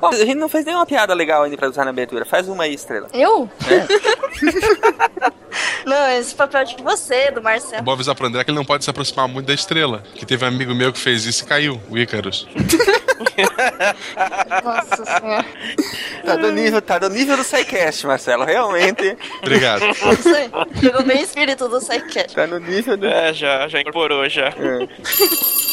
Bom, a gente não fez nenhuma piada legal ainda pra usar na abertura. Faz uma aí, estrela. Eu? É. Não, esse papel é de você, do É Marcelo. bom avisar pro André que ele não pode se aproximar muito da estrela. Que teve um amigo meu que fez isso e caiu, o Ícaros. Nossa senhora. Tá do nível, tá do nível do Marcelo. Realmente. Obrigado. Aí. Pegou bem o espírito do Psycat. Tá no nível do. É, já, já incorporou já. É.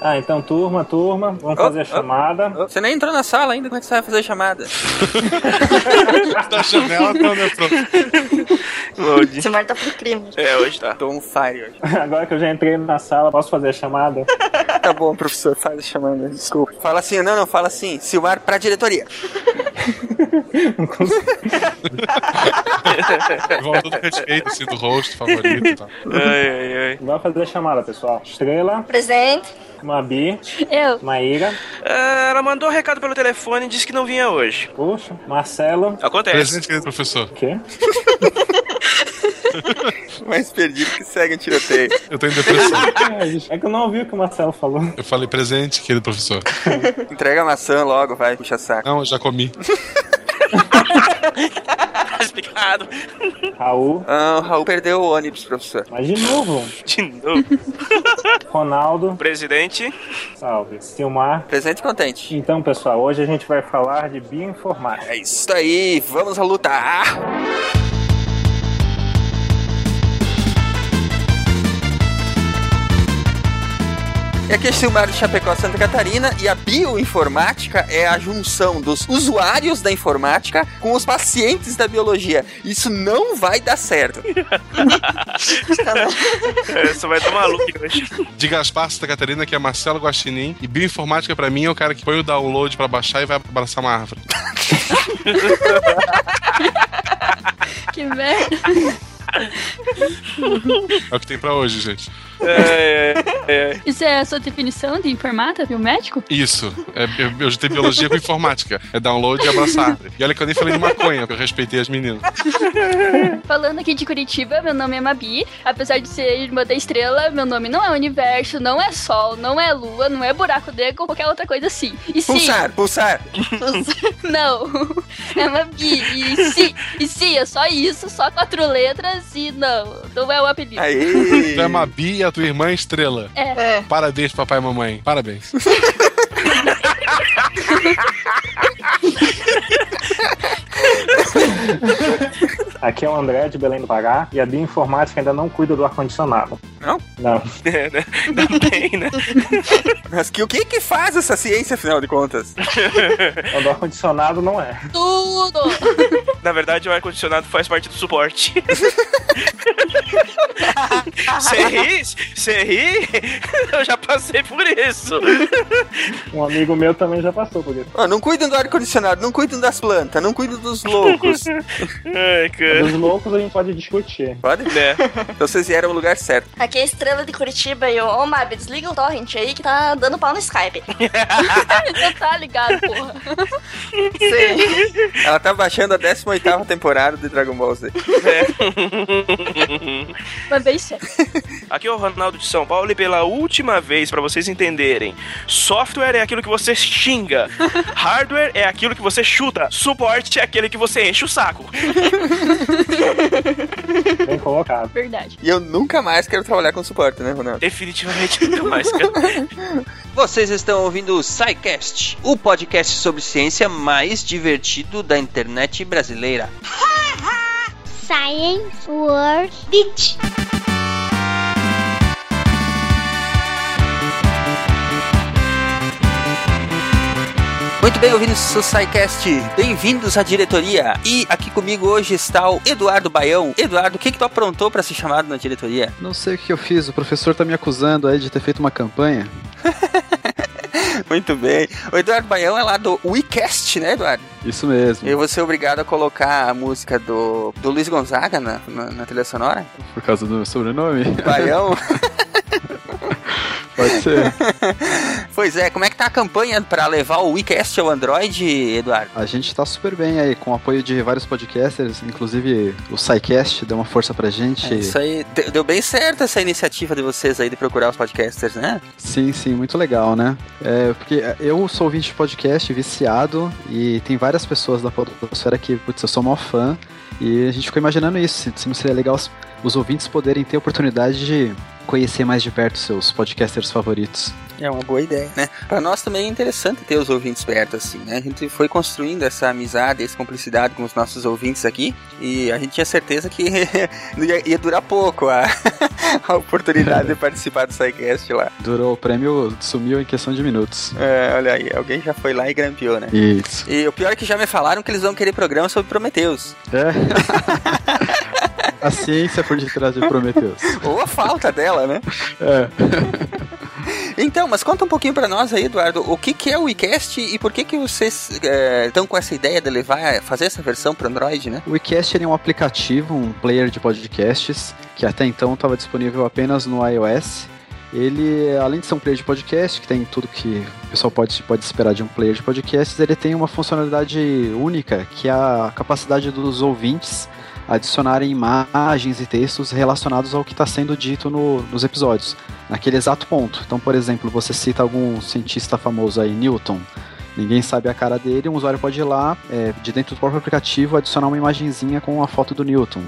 Ah, então, turma, turma, vamos Oh, fazer a oh. chamada. Você nem entrou na sala ainda, como é que você vai fazer a chamada? da janela, pronto. Load. Esse mar tá pro crime. É, hoje tá. Tô on fire hoje. Agora que eu já entrei na sala, posso fazer a chamada? Tá bom, professor, faz a chamada, desculpa. Fala assim, não, não, fala assim, Silmar pra diretoria. Igual todo respeito, assim, do rosto favorito tal. Ai, ai, ai. Vamos fazer a chamada, pessoal. Estrela, Presente. Mabi, Eu. Maíra, É, ela mandou um recado pelo telefone e disse que não vinha hoje. puxa, Marcelo. Acontece. Presente, querido professor. O quê? Mais perdido que segue um tiroteio. Eu tô em depressão. É que eu não ouvi o que o Marcelo falou. Eu falei presente, querido professor. Entrega a maçã logo, vai, puxa saco. Não, eu já comi. Tá explicado. Raul, Ah, o Raul perdeu o ônibus, professor. mas de novo. De novo. Ronaldo, Presidente. salve. Silmar. Presente e contente. Então, pessoal, hoje a gente vai falar de bioinformática. É isso aí, vamos a lutar. E aqui é Silmar de Chapecó, Santa Catarina, e a bioinformática é a junção dos usuários da informática com os pacientes da biologia. Isso não vai dar certo. É, Você vai tomar maluco hoje. De Gaspar, Santa Catarina, que é Marcelo Guaxinim. E bioinformática pra mim é o cara que põe o download pra baixar e vai abraçar uma árvore. Que merda. É o que tem pra hoje, gente. É, é, é. Isso é a sua definição de informática biomédico? Isso. É, eu, eu já tenho biologia com informática. É download e abraçar. E olha que eu nem falei de maconha, porque eu respeitei as meninas. Falando aqui de Curitiba, meu nome é Mabi. Apesar de ser irmã da estrela, meu nome não é universo, não é sol, não é lua, não é buraco negro ou qualquer outra coisa assim. E sim, Pulsar, pulsar. não. É Mabi. E sim, e sim, é só isso, só quatro letras e não. Não é o apelido. Aí. Tu é Mabi e a tua irmã Estrela. É. É. Parabéns, papai e mamãe. Parabéns. Aqui é o André de Belém do Pará e a bioinformática ainda não cuida do ar-condicionado. Não? Não. É, né? Ainda bem, né? Mas que, o que que faz essa ciência, afinal de contas? O do ar-condicionado não é. Tudo! Na verdade, o ar-condicionado faz parte do suporte. Você ri? Você ri? Eu já passei por isso. Um amigo meu também já passou por isso. Ó, não cuidam do ar-condicionado, não cuidam das plantas, não cuidam dos loucos. Ai, cara. Dos loucos a gente pode discutir. Pode? Né? Então vocês vieram ao lugar certo. Aqui é a estrela de Curitiba e eu, ô Mab, desliga o torrent aí que tá dando pau no Skype. Você tá ligado, porra. Sim. Ela tá baixando a 18 temporada de Dragon Ball Z. Vez só. Aqui é o Ronaldo de São Paulo e pela última vez, pra vocês entenderem, software é aquilo que você xinga, hardware é aquilo que você chuta, suporte é aquele que você enche o saco. Bem colocado. Verdade. E eu nunca mais quero trabalhar com suporte, né, Ronaldo? Definitivamente nunca mais, cara. Vocês estão ouvindo o SciCast, o podcast sobre ciência mais divertido da internet brasileira. Science World Beach. Muito bem, ouvintes do SciCast, bem-vindos à diretoria. E aqui comigo hoje está o Eduardo Baião. Eduardo, o que, que tu aprontou pra ser chamado na diretoria? Não sei o que eu fiz, o professor tá me acusando aí de ter feito uma campanha. Muito bem. O Eduardo Baião é lá do WeCast, né, Eduardo? Isso mesmo, Eu vou ser obrigado a colocar a música do, do Luiz Gonzaga na, na, na trilha sonora. por causa do meu sobrenome. Baião. Pode ser. Pois é, como é que tá a campanha pra levar o WeCast ao Android, Eduardo? A gente tá super bem aí, com o apoio de vários podcasters, inclusive o SciCast deu uma força pra gente. É isso aí, de- deu bem certo essa iniciativa de vocês aí de procurar os podcasters, né? Sim, sim, muito legal, né? É, porque eu sou ouvinte de podcast, viciado, e tem várias pessoas da Podosfera que, putz, eu sou maior fã, e a gente ficou imaginando isso, se não seria legal os, ouvintes poderem ter a oportunidade de conhecer mais de perto seus podcasters favoritos. É uma boa ideia, né? Pra nós também é interessante ter os ouvintes perto, assim, né? A gente foi construindo essa amizade, essa cumplicidade com os nossos ouvintes aqui e a gente tinha certeza que ia, durar pouco a, a oportunidade de participar do SciCast lá. Durou, o prêmio sumiu em questão de minutos. É, olha aí, alguém já foi lá e grampeou, né? Isso. E o pior é que já me falaram que eles vão querer programa sobre Prometheus. É. a ciência por detrás de Prometheus. Ou a falta dela, né? É. Então, mas conta um pouquinho pra nós aí, Eduardo, o que, que é o WeCast e por que, que vocês estão com essa ideia de levar, fazer essa versão para Android, né? O WeCast é um aplicativo, um player de podcasts, que até então estava disponível apenas no iOS. Ele, além de ser um player de podcast, que tem tudo que o pessoal pode, pode esperar de um player de podcasts, ele tem uma funcionalidade única, que é a capacidade dos ouvintes adicionarem imagens e textos relacionados ao que está sendo dito no- nos episódios, naquele exato ponto. Então, por exemplo, você cita algum cientista famoso aí, Newton, ninguém sabe a cara dele, um usuário pode ir lá, é, de dentro do próprio aplicativo, adicionar uma imagenzinha com a foto do Newton.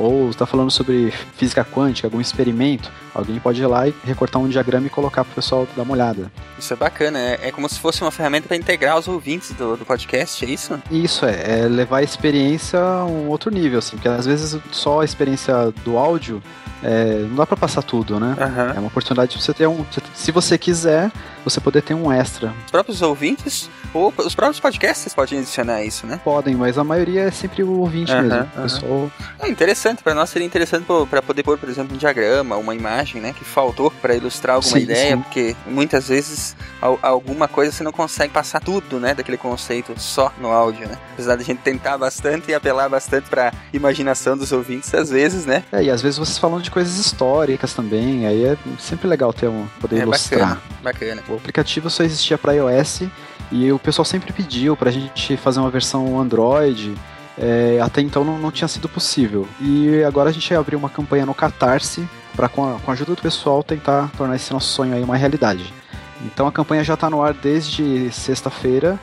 Ou está falando sobre física quântica, algum experimento, alguém pode ir lá e recortar um diagrama e colocar para o pessoal dar uma olhada. Isso é bacana, é, é como se fosse uma ferramenta para integrar os ouvintes do, do podcast, é isso? Isso é, é levar a experiência a um outro nível, assim, porque às vezes só a experiência do áudio é, não dá para passar tudo, né? Aham. É uma oportunidade de você ter um. Se você quiser, você poder ter um extra. Os próprios ouvintes ou os próprios podcasts podem adicionar isso, né? Podem, mas a maioria é sempre o ouvinte Aham, mesmo. O pessoal É interessante, para nós seria interessante para poder pôr, por exemplo, um diagrama, uma imagem, né, que faltou para ilustrar alguma Sim, ideia, sim. porque muitas vezes al- alguma coisa você não consegue passar tudo, né, daquele conceito só no áudio, né? Apesar da gente tentar bastante e apelar bastante para imaginação dos ouvintes, às vezes, né? É, e às vezes vocês falam de coisas históricas também, aí é sempre legal ter um, poder É ilustrar. bacana, bacana. O aplicativo só existia para iOS e o pessoal sempre pediu pra gente fazer uma versão Android. É, até então não, não tinha sido possível. E agora a gente abriu uma campanha no Catarse para com, a- com a ajuda do pessoal tentar tornar esse nosso sonho aí uma realidade. Então a campanha já está no ar desde sexta-feira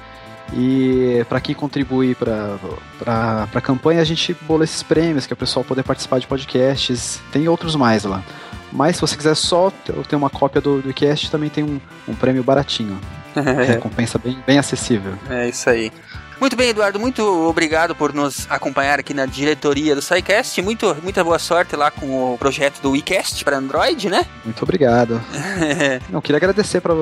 e para quem contribuir para a campanha a gente bola esses prêmios que é o pessoal poder participar de podcasts, tem outros mais lá. Mas se você quiser só ter ter uma cópia do, do cast, também tem um, um prêmio baratinho. Recompensa bem, bem acessível. É isso aí. Muito bem, Eduardo, muito obrigado por nos acompanhar aqui na diretoria do SciCast. Muito, muita boa sorte lá com o projeto do WeCast para Android, né? Muito obrigado. Não, queria agradecer para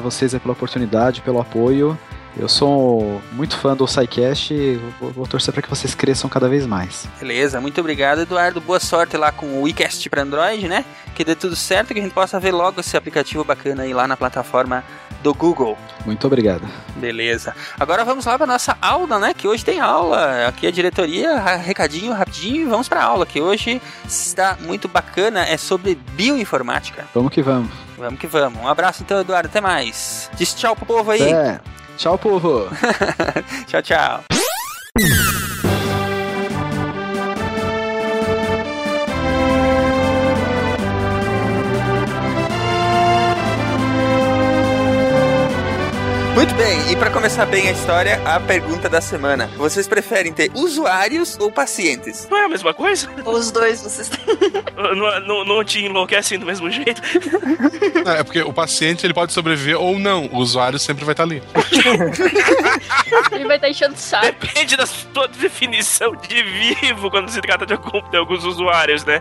vocês pela oportunidade, pelo apoio. Eu sou muito fã do SciCast e vou, vou torcer para que vocês cresçam cada vez mais. Beleza, muito obrigado, Eduardo. Boa sorte lá com o WeCast para Android, né? Que dê tudo certo, que a gente possa ver logo esse aplicativo bacana aí lá na plataforma do Google. Muito obrigado. Beleza. Agora vamos lá para nossa aula, né? Que hoje tem aula. Aqui a diretoria, recadinho rapidinho, e vamos para aula, que hoje está muito bacana, é sobre bioinformática. Vamos que vamos. Vamos que vamos. Um abraço então, Eduardo. Até mais. Diz tchau pro povo aí. É. Tchau, povo. tchau, tchau. Muito bem, e para começar bem a história, a pergunta da semana. Vocês preferem ter usuários ou pacientes? Não é a mesma coisa? Os dois vocês têm. Não, não, não te enlouquecem do mesmo jeito? Não, é porque o paciente ele pode sobreviver ou não. O usuário sempre vai estar ali. Ele vai estar enchendo o saco. Depende da sua definição de vivo quando se trata de, algum- de alguns usuários, né?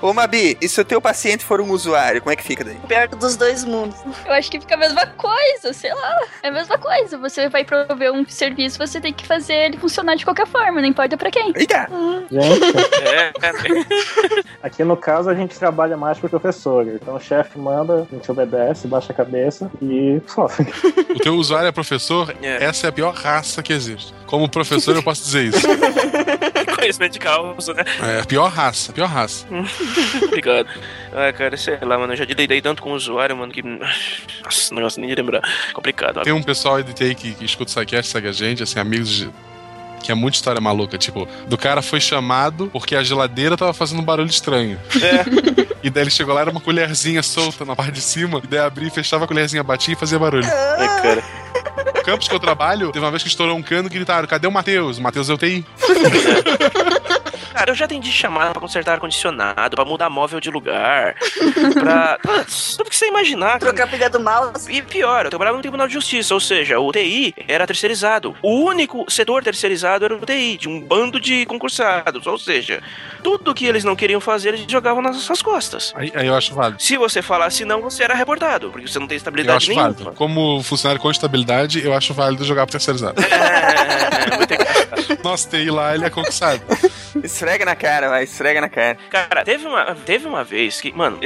ô, ô Mabi, e se o teu paciente for um usuário, como é que fica daí? Perto dos dois mundos. Eu acho que fica a mesma coisa, sei lá. É a mesma coisa. Você vai prover um serviço, você tem que fazer ele funcionar de qualquer forma, não importa pra quem. Eita! Gente, É, é. aqui no caso a gente trabalha mais pro professor. Então o chefe manda, a gente obedece, baixa a cabeça e sofre. O teu usuário é professor, É. essa é a pior raça que existe. Como professor, eu posso dizer isso. conhecimento de causa, né? É, a pior raça, pior raça. Obrigado. Ah, cara, sei lá, mano. Eu já lidei tanto com o usuário, mano, que. Nossa, negócio nem de lembrar. Complicado. Tem um pessoal aí que, que escuta o SciCast, segue a gente, assim, amigos de. Que é muita história maluca, tipo, do cara foi chamado porque a geladeira tava fazendo um barulho estranho. É. E daí ele chegou lá, era uma colherzinha solta na parte de cima, e daí abria e fechava a colherzinha, batia e fazia barulho. É, cara. Campus que eu trabalho, teve uma vez que estourou um cano e gritaram: cadê o Matheus? O Matheus é o TI. Cara, eu já atendi chamada pra consertar ar-condicionado, pra mudar móvel de lugar, pra. Putz, Tudo que você imaginar. cara. Trocar a pilha do mouse. E pior, eu trabalhava no Tribunal de Justiça, ou seja, o TI era terceirizado. O único setor terceirizado era o TI, de um bando de concursados. Ou seja, tudo que eles não queriam fazer, eles jogavam nas suas costas. Aí, aí eu acho válido. Se você falasse não, você era reportado, porque você não tem Eu estabilidade acho nenhuma. válido. Como funcionário com estabilidade, eu acho válido jogar pro terceirizado. É, muito engraçado. Nosso TI lá, ele é conquistado. Esfrega na cara, vai, esfrega na cara. Cara, teve uma, teve uma vez que, mano,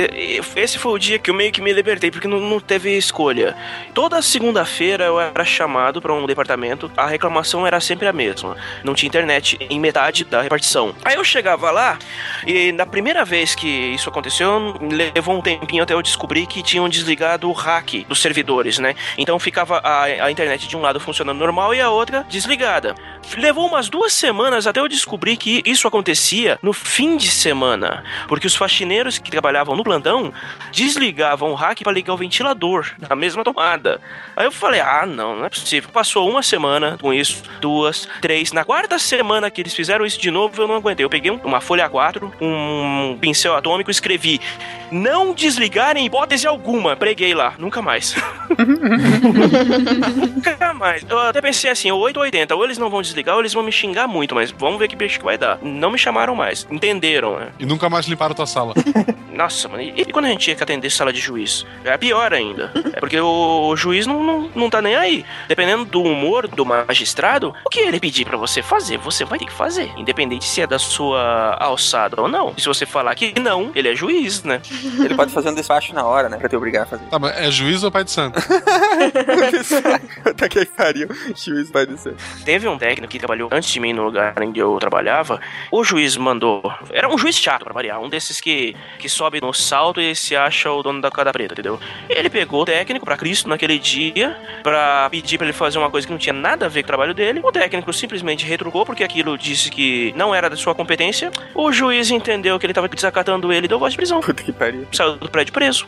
esse foi o dia que eu meio que me libertei, porque não, não teve escolha. Toda segunda-feira eu era chamado pra um departamento, a reclamação era sempre a mesma. Não tinha internet em metade da repartição. Aí eu chegava lá, e na primeira vez que isso aconteceu, levou um tempinho até eu descobrir que tinham desligado o hack dos servidores, né? Então ficava a, a internet de um lado funcionando normal e a outra desligada. Levou umas duas semanas até eu descobrir que isso acontecia no fim de semana, porque os faxineiros que trabalhavam no plantão desligavam o hack para ligar o ventilador na mesma tomada. Aí eu falei: "Ah, não, não é possível". Passou uma semana com isso, duas, três. Na quarta semana que eles fizeram isso de novo, eu não aguentei. Eu peguei um- uma folha A4, um pincel atômico, e escrevi: "Não desligar em hipótese alguma". Preguei lá, nunca mais. Nunca mais. Eu até pensei assim, 8 ou 80, ou eles não vão desligar ou eles vão me xingar muito, mas vamos ver que bicho que vai dar. Não me chamaram mais. Entenderam, né? E nunca mais limparam tua sala. Nossa, mano, e, e quando a gente tinha que atender sala de juiz? É pior ainda. É porque o, o juiz não, não, não tá nem aí. Dependendo do humor do magistrado, o que ele pedir pra você fazer, você vai ter que fazer. Independente se é da sua alçada ou não. E se você falar que não, ele é juiz, né? Ele pode fazer um despacho na hora, né? Pra te obrigar a fazer. Tá, mas é juiz ou pai de santo? Tá que pariu. Juiz vai descer. Teve um técnico que trabalhou antes de mim no lugar em que eu trabalhava. O juiz mandou. Era um juiz chato pra variar. Um desses que, que sobe no salto e se acha o dono da cada preta, entendeu? Ele pegou o técnico pra Cristo naquele dia pra pedir pra ele fazer uma coisa que não tinha nada a ver com o trabalho dele. O técnico simplesmente retrucou porque aquilo disse que não era da sua competência. O juiz entendeu que ele tava desacatando ele e deu voz de prisão. Puta que pariu. Saiu do prédio preso.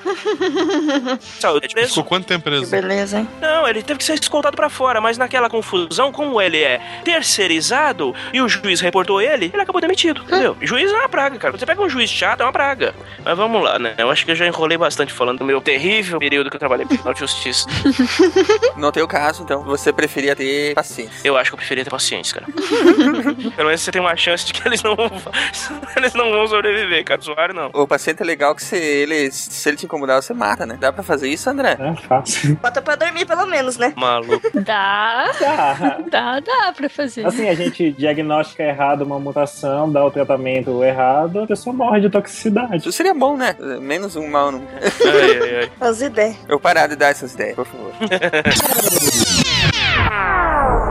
Saiu do prédio preso. Ficou quanto tempo preso? Beleza, hein? Não, ele teve que ser escoltado pra fora, mas naquela confusão, como ele é terceirizado e o juiz reportou ele, ele acabou demitido, entendeu? Juiz é uma praga, cara. Quando você pega um juiz chato, é uma praga. Mas vamos lá, né? Eu acho que eu já enrolei bastante falando do meu terrível período que eu trabalhei no Tribunal de Justiça. No teu caso, então, você preferia ter paciência. Eu acho que eu preferia ter pacientes, cara. Pelo menos você tem uma chance de que eles não vão, eles não vão sobreviver, cara. O usuário não. O paciente é legal que se ele, se ele te incomodar, você mata, né? Dá pra fazer isso, André? É fácil. Bota pra dormir pelo menos, né? Maluco. Dá, Ah, dá, dá pra fazer. assim, a gente diagnostica errado uma mutação, dá o tratamento errado, a pessoa morre de toxicidade. Isso seria bom, né? Menos um mal. Não... Ai, ai, ai. As ideias. Eu parar de dar essas ideias, por favor.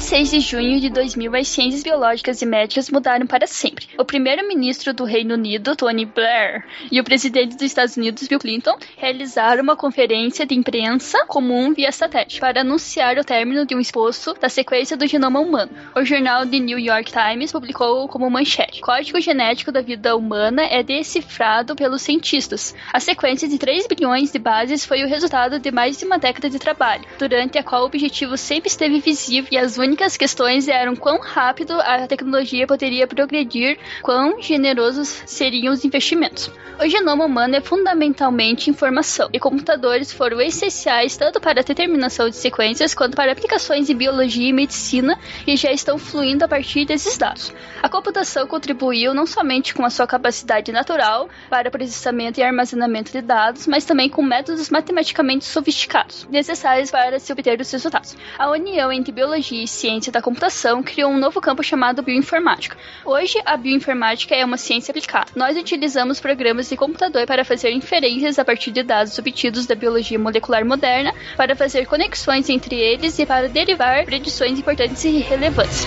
26 de junho de 2000, as ciências biológicas e médicas mudaram para sempre. O primeiro-ministro do Reino Unido, Tony Blair, e o presidente dos Estados Unidos, Bill Clinton, realizaram uma conferência de imprensa comum via satélite para anunciar o término de um esboço da sequência do genoma humano. O jornal The New York Times publicou como manchete: Código genético da vida humana é decifrado pelos cientistas. A sequência de 3 bilhões de bases foi o resultado de mais de uma década de trabalho, durante a qual o objetivo sempre esteve visível e as únicas questões eram quão rápido a tecnologia poderia progredir, quão generosos seriam os investimentos. O genoma humano é fundamentalmente informação, e computadores foram essenciais tanto para a determinação de sequências quanto para aplicações em biologia e medicina, e já estão fluindo a partir desses dados. A computação contribuiu não somente com a sua capacidade natural para processamento e armazenamento de dados, mas também com métodos matematicamente sofisticados, necessários para se obter os resultados. A união entre biologia e ciência da computação criou um novo campo chamado bioinformática. Hoje, a bioinformática é uma ciência aplicada. Nós utilizamos programas de computador para fazer inferências a partir de dados obtidos da biologia molecular moderna, para fazer conexões entre eles e para derivar predições importantes e relevantes.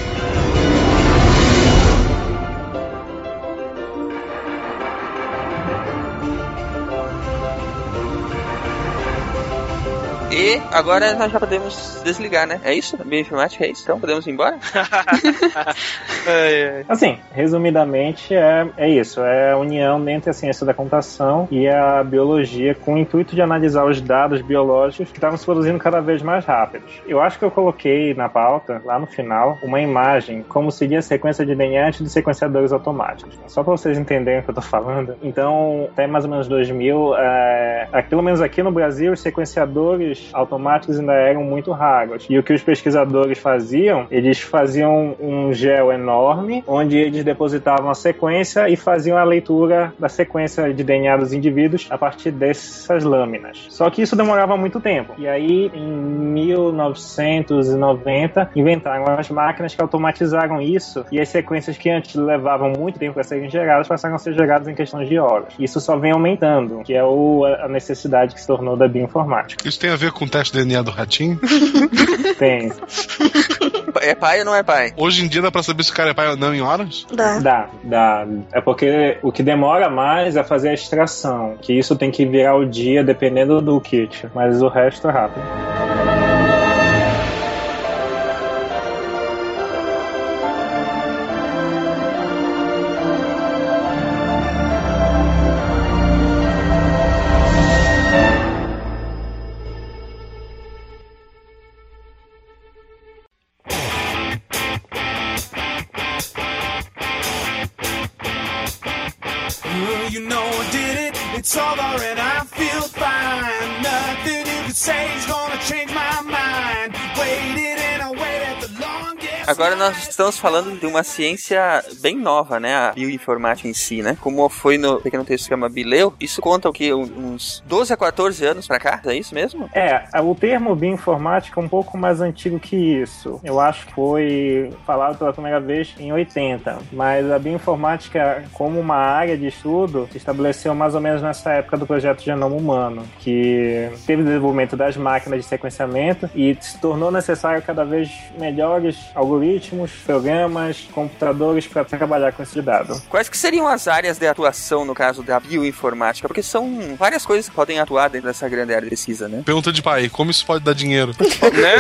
E agora nós já podemos desligar, né? É isso? Bioinformática é isso? Então podemos ir embora? Assim, resumidamente, é, é isso. É a união entre a ciência da computação e a biologia com o intuito de analisar os dados biológicos que estavam se produzindo cada vez mais rápidos. Eu acho que eu coloquei na pauta, lá no final, uma imagem como seria a sequência de DNA antes de sequenciadores automáticos. Só para vocês entenderem o que eu tô falando. Então, até mais ou menos 2000, é, aqui, pelo menos aqui no Brasil, os sequenciadores automáticos ainda eram muito raros. E o que os pesquisadores faziam, eles faziam um gel enorme, onde eles depositavam a sequência e faziam a leitura da sequência de DNA dos indivíduos a partir dessas lâminas. Só que isso demorava muito tempo. E aí, em 1990, inventaram as máquinas que automatizaram isso, e as sequências que antes levavam muito tempo para serem geradas passaram a ser geradas em questões de horas. Isso só vem aumentando, que é o, a necessidade que se tornou da bioinformática. Isso tem a ver com o teste de DNA do ratinho? Tem. É pai ou não é pai? Hoje em dia dá pra saber se o cara é pai ou não em horas? Dá. Dá, dá. É porque o que demora mais é fazer a extração, que isso tem que virar o dia dependendo do kit, mas o resto é rápido. Agora nós estamos falando de uma ciência bem nova, né? A bioinformática em si, né? Como foi no pequeno texto que chama Bileu, isso conta o que? Uns 12 a 14 anos pra cá? É isso mesmo? É, o termo bioinformática é um pouco mais antigo que isso. Eu acho que foi falado pela primeira vez em 80, mas a bioinformática como uma área de estudo se estabeleceu mais ou menos nessa época do projeto Genoma Humano, que teve o desenvolvimento das máquinas de sequenciamento e se tornou necessário cada vez melhores algoritmos, programas, computadores para trabalhar com esse dado. Quais que seriam as áreas de atuação no caso da bioinformática? Porque são várias coisas que podem atuar dentro dessa grande área de pesquisa, né? Pergunta de pai, como isso pode dar dinheiro?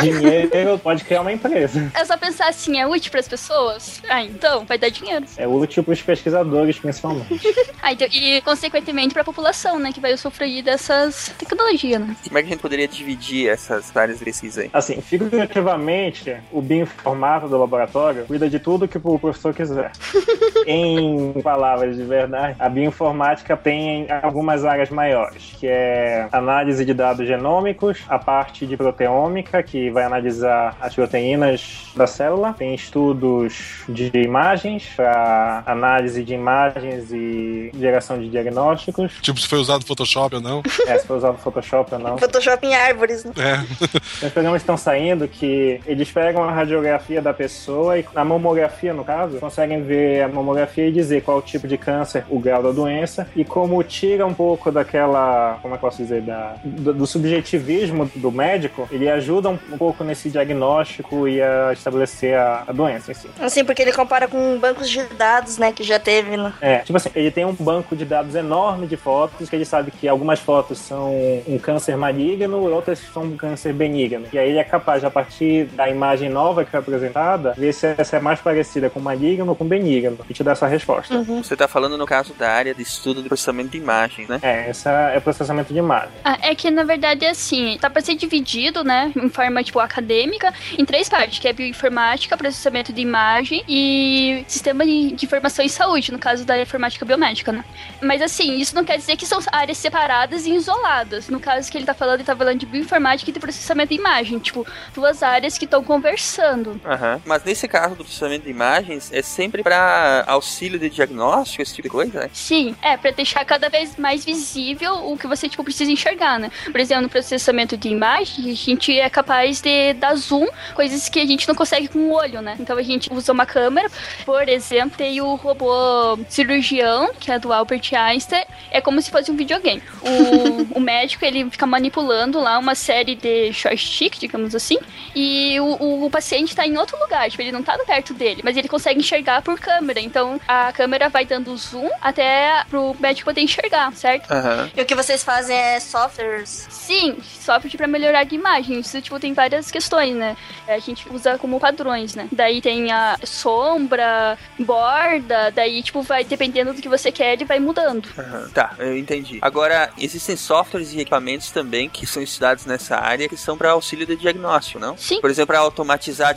Dinheiro pode criar uma empresa. É só pensar assim, é útil para as pessoas? Ah, então vai dar dinheiro. É útil para os pesquisadores, principalmente. Ah, então, e consequentemente para a população, né, que vai usufruir dessas tecnologias, né? Como é que a gente poderia dividir essas áreas de pesquisa aí? Assim, figurativamente, o bioinformata do laboratório cuida de tudo que o professor quiser. em palavras de verdade, a bioinformática tem algumas áreas maiores, que é análise de dados genômicos, a parte de proteômica, que vai analisar as proteínas da célula, tem estudos de imagens para análise de imagens e geração de diagnósticos, tipo, se foi usado Photoshop ou não? é, se foi usado Photoshop ou não. Photoshop em árvores, né? É. Os programas estão saindo que eles pegam a radiografia da pessoa e na mamografia, no caso, conseguem ver a mamografia e dizer qual o tipo de câncer, o grau da doença e como tira um pouco daquela, como é que eu posso dizer, da, do, do subjetivismo do médico, ele ajuda um, um pouco nesse diagnóstico e a estabelecer a, a doença em si. Assim, porque ele compara com bancos de dados, né, que já teve, né? É, tipo assim, ele tem um banco de dados enorme de fotos, que ele sabe que algumas fotos são um câncer maligno, outras são um câncer benigno. E aí ele é capaz, a partir da imagem nova que foi apresentada, ver se essa é mais parecida com maligno ou com benigno, e te dar essa resposta. Você tá falando no caso da área de estudo de processamento de imagens, né? É, essa é processamento de imagem. Ah, é que na verdade é assim, tá pra ser dividido, né, em forma tipo acadêmica, em três partes, que é bioinformática, processamento de imagem e sistema de, de informação em saúde, no caso da informática biomédica, né? Mas assim, isso não quer dizer que são áreas separadas e isoladas. No caso que ele tá falando, ele tá falando de bioinformática e de processamento de imagem, tipo, duas áreas que estão conversando. Aham. Mas nesse caso do processamento de imagens, é sempre pra auxílio de diagnóstico, esse tipo de coisa, né? Sim, é, pra deixar cada vez mais visível o que você, tipo, precisa enxergar, né? Por exemplo, no processamento de imagem, a gente é capaz de dar zoom, coisas que a gente não consegue com o olho, né? Então a gente usa uma câmera, por exemplo, tem o robô cirurgião, que é do Albert Einstein, é como se fosse um videogame. O, o médico, ele fica manipulando lá uma série de joystick, digamos assim, e o, o, o paciente tá em outro lugar, tipo, ele não tá perto dele, mas ele consegue enxergar por câmera, então a câmera vai dando zoom até pro médico poder enxergar, certo? Aham. E o que vocês fazem é softwares. Sim, software pra melhorar a imagem. Isso, tipo, tem várias questões, né? A gente usa como padrões, né? Daí tem a sombra, borda, daí, tipo, vai dependendo do que você quer, ele vai mudando. Aham. Tá, eu entendi. Agora, existem softwares e equipamentos também que são estudados nessa área que são para auxílio de diagnóstico, não? Sim. Por exemplo, para automatizar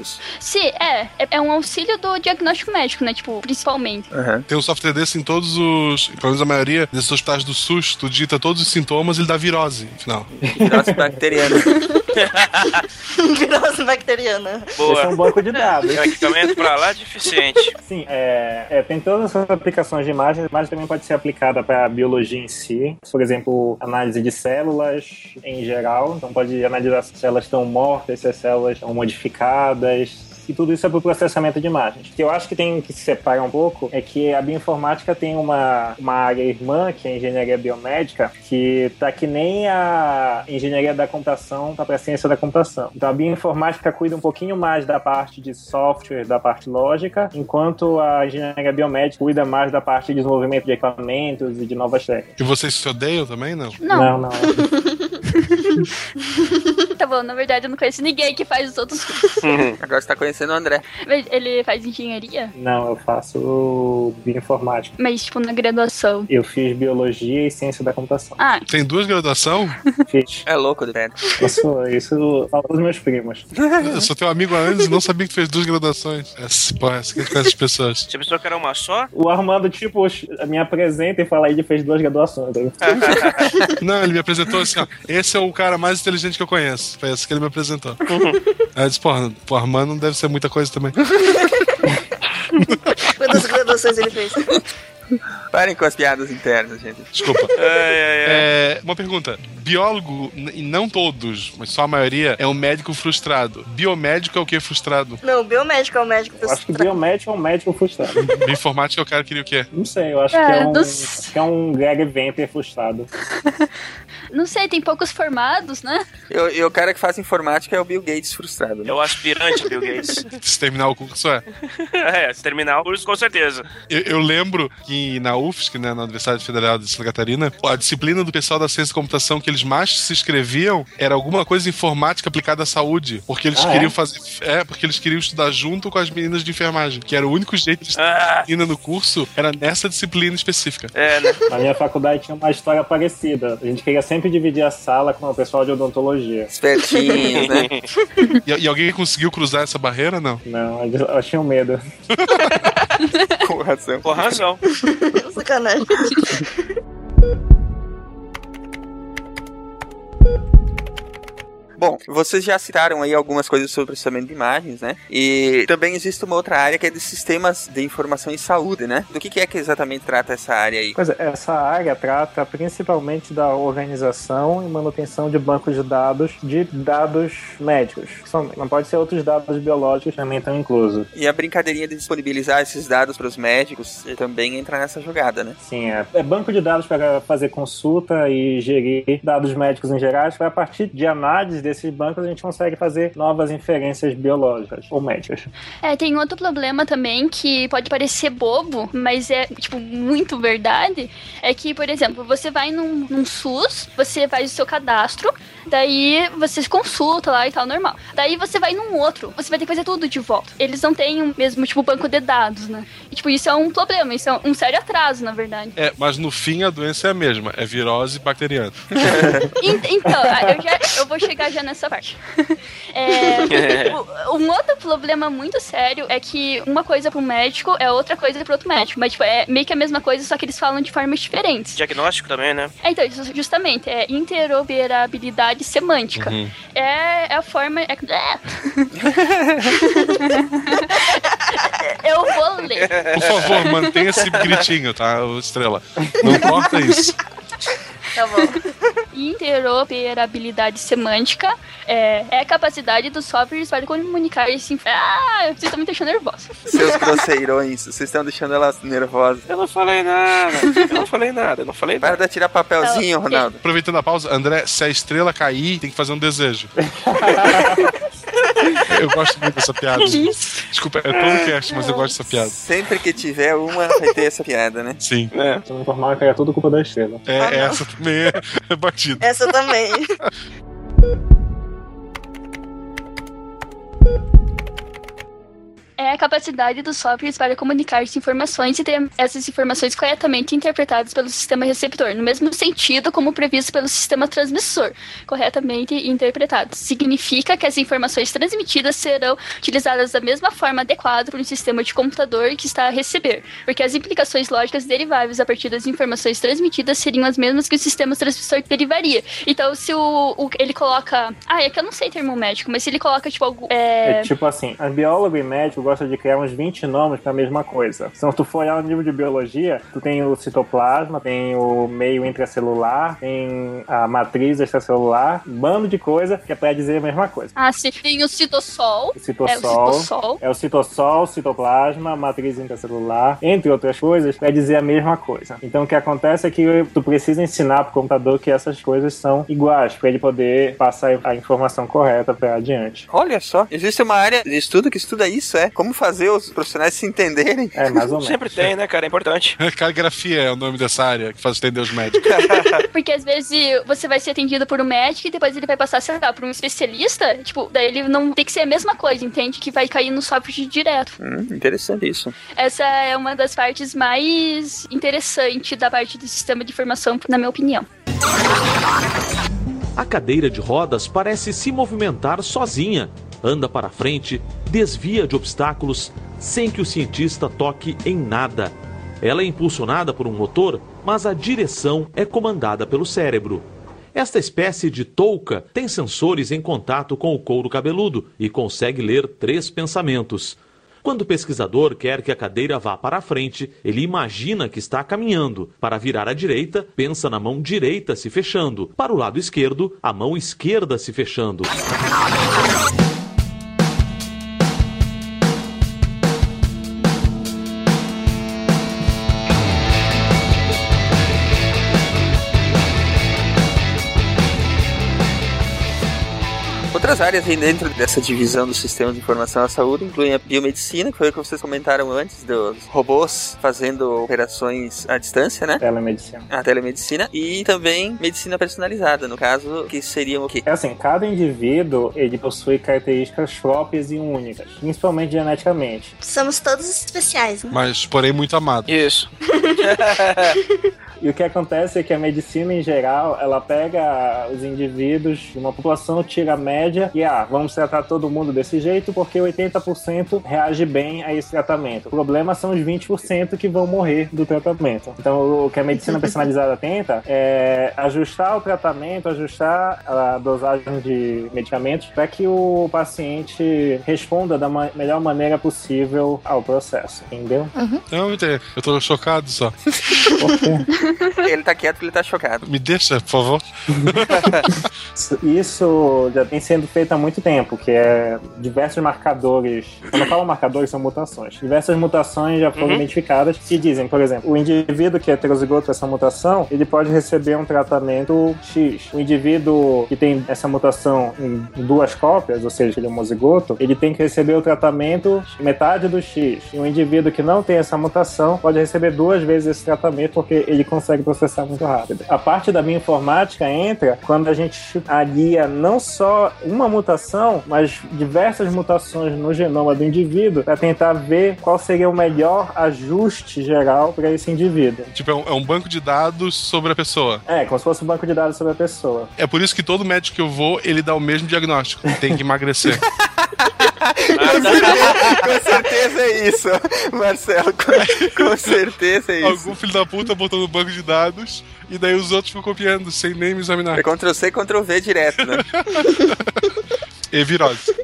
diagnósticos. Sim, é. É, é um auxílio do diagnóstico médico, né? Tipo, principalmente. Aham. Tem um software desse em todos os. Pelo menos a maioria desses hospitais do SUS, tu digita todos os sintomas e ele dá virose no final. Virose bacteriana. Virose bacteriana. Esse é um Boa. banco de dados. É um equipamento pra lá de eficiente. Sim, é, é, tem todas essas aplicações de imagens, mas também pode ser aplicada para a biologia em si. Por exemplo, análise de células em geral. Então pode analisar se as células estão mortas, se as células estão modificadas. E tudo isso é para o processamento de imagens. O que eu acho que tem que se separar um pouco é que a bioinformática tem uma, uma área irmã, que é a engenharia biomédica, que tá que nem a engenharia da computação tá para a ciência da computação. Então a bioinformática cuida um pouquinho mais da parte de software, da parte lógica, enquanto a engenharia biomédica cuida mais da parte de desenvolvimento de equipamentos e de novas técnicas. E vocês se odeiam também, não? Não, não. tá bom, na verdade eu não conheço ninguém que faz os outros. Agora você tá conhecendo o André. Mas Ele faz engenharia? Não, eu faço bioinformática. Mas, tipo, na graduação. Eu fiz biologia e ciência da computação. Ah, Tem duas graduação? Fiz. É louco, velho. Isso, isso fala dos meus primos. Eu sou teu amigo há anos e não sabia que tu fez duas graduações. Essa, porra, essa que essas pessoas. Você pensou que era uma só? O Armando, tipo, me apresenta e fala aí, ele fez duas graduações. Não, ele me apresentou assim, ó. Esse é o cara mais inteligente que eu conheço. Foi esse que ele me apresentou. Aí eu disse, porra, o Armando não deve ser muita coisa também. Quantas graduações ele fez? Parem com as piadas internas, gente. Desculpa. Ai, ai, ai. É, uma pergunta. Biólogo, e não todos, mas só a maioria, é um médico frustrado. Biomédico é o que frustrado? Não, biomédico é o médico Eu acho que frustrado. biomédico é um médico frustrado. Bioinformática é o cara que queria o quê? Não sei, eu acho É, que é um, acho que é um Greg Venter frustrado. não sei, tem poucos formados, né? E o- e o cara que faz informática é o Bill Gates frustrado. É Né? o aspirante Bill Gates. Se terminar o curso, é. é, se terminar o curso, com certeza. Eu, eu lembro que na UFSC, né, na Universidade Federal de Santa Catarina, a disciplina do pessoal da ciência da computação que eles mais se inscreviam era alguma coisa informática aplicada à saúde. Porque eles Ah, é? queriam fazer. É, porque eles queriam estudar junto com as meninas de enfermagem. Que era o único jeito de Ah, disciplina no curso, era nessa disciplina específica. é, né? Na minha faculdade tinha uma história parecida. A gente queria sempre dividir a sala com o pessoal de odontologia. Espertinhos, né? E, e alguém conseguiu cruzar essa barreira, não? Não, eu, eu tinha medo. Com razão. Com razão. Sacanagem. Bom, vocês já citaram aí algumas coisas sobre processamento de imagens, né? E também existe uma outra área que é de sistemas de informação em saúde, né? Do que, que é que exatamente trata essa área aí? Pois é, essa área trata principalmente da organização e manutenção de bancos de dados de dados médicos. São- Não pode ser outros dados biológicos também estão inclusos. E a brincadeirinha de disponibilizar esses dados para os médicos também entra nessa jogada, né? Sim, é, é banco de dados para fazer consulta e gerir dados médicos em geral. Para a partir de análise desses bancos a gente consegue fazer novas inferências biológicas ou médicas. É, tem outro problema também que pode parecer bobo, mas é, tipo, muito verdade. É que, por exemplo, você vai num, num SUS, você faz o seu cadastro, daí você consulta lá e tal, normal. Daí você vai num outro, você vai ter que fazer tudo de volta. Eles não têm o mesmo, tipo, banco de dados, né? E, tipo, isso é um problema, isso é um sério atraso, na verdade. É, mas no fim a doença é a mesma, é virose bacteriana. En- Então, eu, já, eu vou chegar já já nessa parte. É, um outro problema muito sério é que uma coisa para um médico é outra coisa para outro médico. Mas, tipo, é meio que a mesma coisa, só que eles falam de formas diferentes. Diagnóstico também, né? É, então, ju- justamente, é interoperabilidade semântica. Uhum. É, é a forma. É... Eu vou ler. Por favor, mantenha esse gritinho, tá, Estrela? Não corta isso. Tá bom. Interoperabilidade semântica é, é a capacidade dos softwares para comunicar-se. em- Ah, vocês estão me deixando nervosa. Seus grosseirões, vocês estão deixando ela nervosa. Eu não falei nada. Eu não falei nada. Eu não falei Para nada. de tirar papelzinho, Ronaldo. Aproveitando a pausa, André, se a estrela cair, tem que fazer um desejo. eu gosto muito dessa piada. Desculpa, é todo cast, mas eu gosto dessa piada. Sempre que tiver uma, vai ter essa piada, né? Sim. É. Se não informar era tudo culpa da estrela. É, Ah, não. essa também é, é batida. Essa também. É a capacidade dos softwares para comunicar-se informações e ter essas informações corretamente interpretadas pelo sistema receptor, no mesmo sentido como previsto pelo sistema transmissor, corretamente interpretados. Significa que as informações transmitidas serão utilizadas da mesma forma adequada por um sistema de computador que está a receber, porque as implicações lógicas deriváveis a partir das informações transmitidas seriam as mesmas que o sistema transmissor derivaria. Então, se o, o- ele coloca. Ah, é que eu não sei termo médico, mas se ele coloca, tipo, algo. É É, tipo assim, biólogo e médico gostam de criar uns 20 nomes pra mesma coisa. Se tu for olhar no livro de biologia, tu tem o citoplasma, tem o meio intracelular, tem a matriz extracelular, um bando de coisa que é pra dizer a mesma coisa. Ah, sim. Tem o citossol. O citossol, É o citossol. é o citossol, citoplasma, matriz intracelular, entre outras coisas, pra dizer a mesma coisa. Então o que acontece é que tu precisa ensinar pro computador que essas coisas são iguais, pra ele poder passar a informação correta pra adiante. Olha só, existe uma área de estudo que estuda isso, é? Como fazer os profissionais se entenderem. É, mais ou menos. Sempre tem, né, cara? É importante. Caligrafia é o nome dessa área que faz entender os médicos. Porque às vezes você vai ser atendido por um médico e depois ele vai passar, sei lá, por um especialista. Tipo, daí ele não tem que ser a mesma coisa, entende? Que vai cair no software direto. Hum, interessante isso. Essa é uma das partes mais interessantes da parte do sistema de informação, na minha opinião. A cadeira de rodas parece se movimentar sozinha. Anda para frente, desvia de obstáculos, sem que o cientista toque em nada. Ela é impulsionada por um motor, mas a direção é comandada pelo cérebro. Esta espécie de touca tem sensores em contato com o couro cabeludo e consegue ler três pensamentos. Quando o pesquisador quer que a cadeira vá para a frente, ele imagina que está caminhando. Para virar à direita, pensa na mão direita se fechando. Para o lado esquerdo, a mão esquerda se fechando. Outras áreas dentro dessa divisão do sistema de informação da saúde incluem a biomedicina, que foi o que vocês comentaram antes, dos robôs fazendo operações à distância, né? Telemedicina. A telemedicina e também medicina personalizada, no caso, que seriam o quê? É assim, cada indivíduo ele possui características próprias e únicas, principalmente geneticamente. Somos todos especiais, né? Mas, porém, muito amado. Isso. E o que acontece é que a medicina em geral, ela pega os indivíduos de uma população, tira a média e ah, vamos tratar todo mundo desse jeito porque 80% reage bem a esse tratamento. O problema são os 20% que vão morrer do tratamento. Então, o que a medicina personalizada tenta é ajustar o tratamento, ajustar a dosagem de medicamentos para que o paciente responda da ma- melhor maneira possível ao processo, entendeu? Não, eu tô chocado só. Porque Ele tá quieto porque ele tá chocado. Me deixa, por favor. Isso já tem sendo feito há muito tempo, que é diversos marcadores. Quando eu falo marcadores, são mutações. Diversas mutações já foram Uhum. identificadas que dizem, por exemplo, o indivíduo que é heterozigoto essa mutação, ele pode receber um tratamento X. O indivíduo que tem essa mutação em duas cópias, ou seja, ele é homozigoto, ele tem que receber o tratamento metade do X. E o indivíduo que não tem essa mutação pode receber duas vezes esse tratamento porque ele consegue consegue processar muito rápido. A parte da bioinformática entra quando a gente alia não só uma mutação, mas diversas mutações no genoma do indivíduo para tentar ver qual seria o melhor ajuste geral para esse indivíduo. Tipo, é um, é um banco de dados sobre a pessoa. É, como se fosse um banco de dados sobre a pessoa. É por isso que todo médico que eu vou, ele dá o mesmo diagnóstico. Tem que emagrecer. com, certeza, com certeza é isso, Marcelo. Com, com certeza é isso. Algum filho da puta botou no banco de dados e daí os outros ficam copiando sem nem me examinar. É Ctrl C, Ctrl V direto, né? e virose.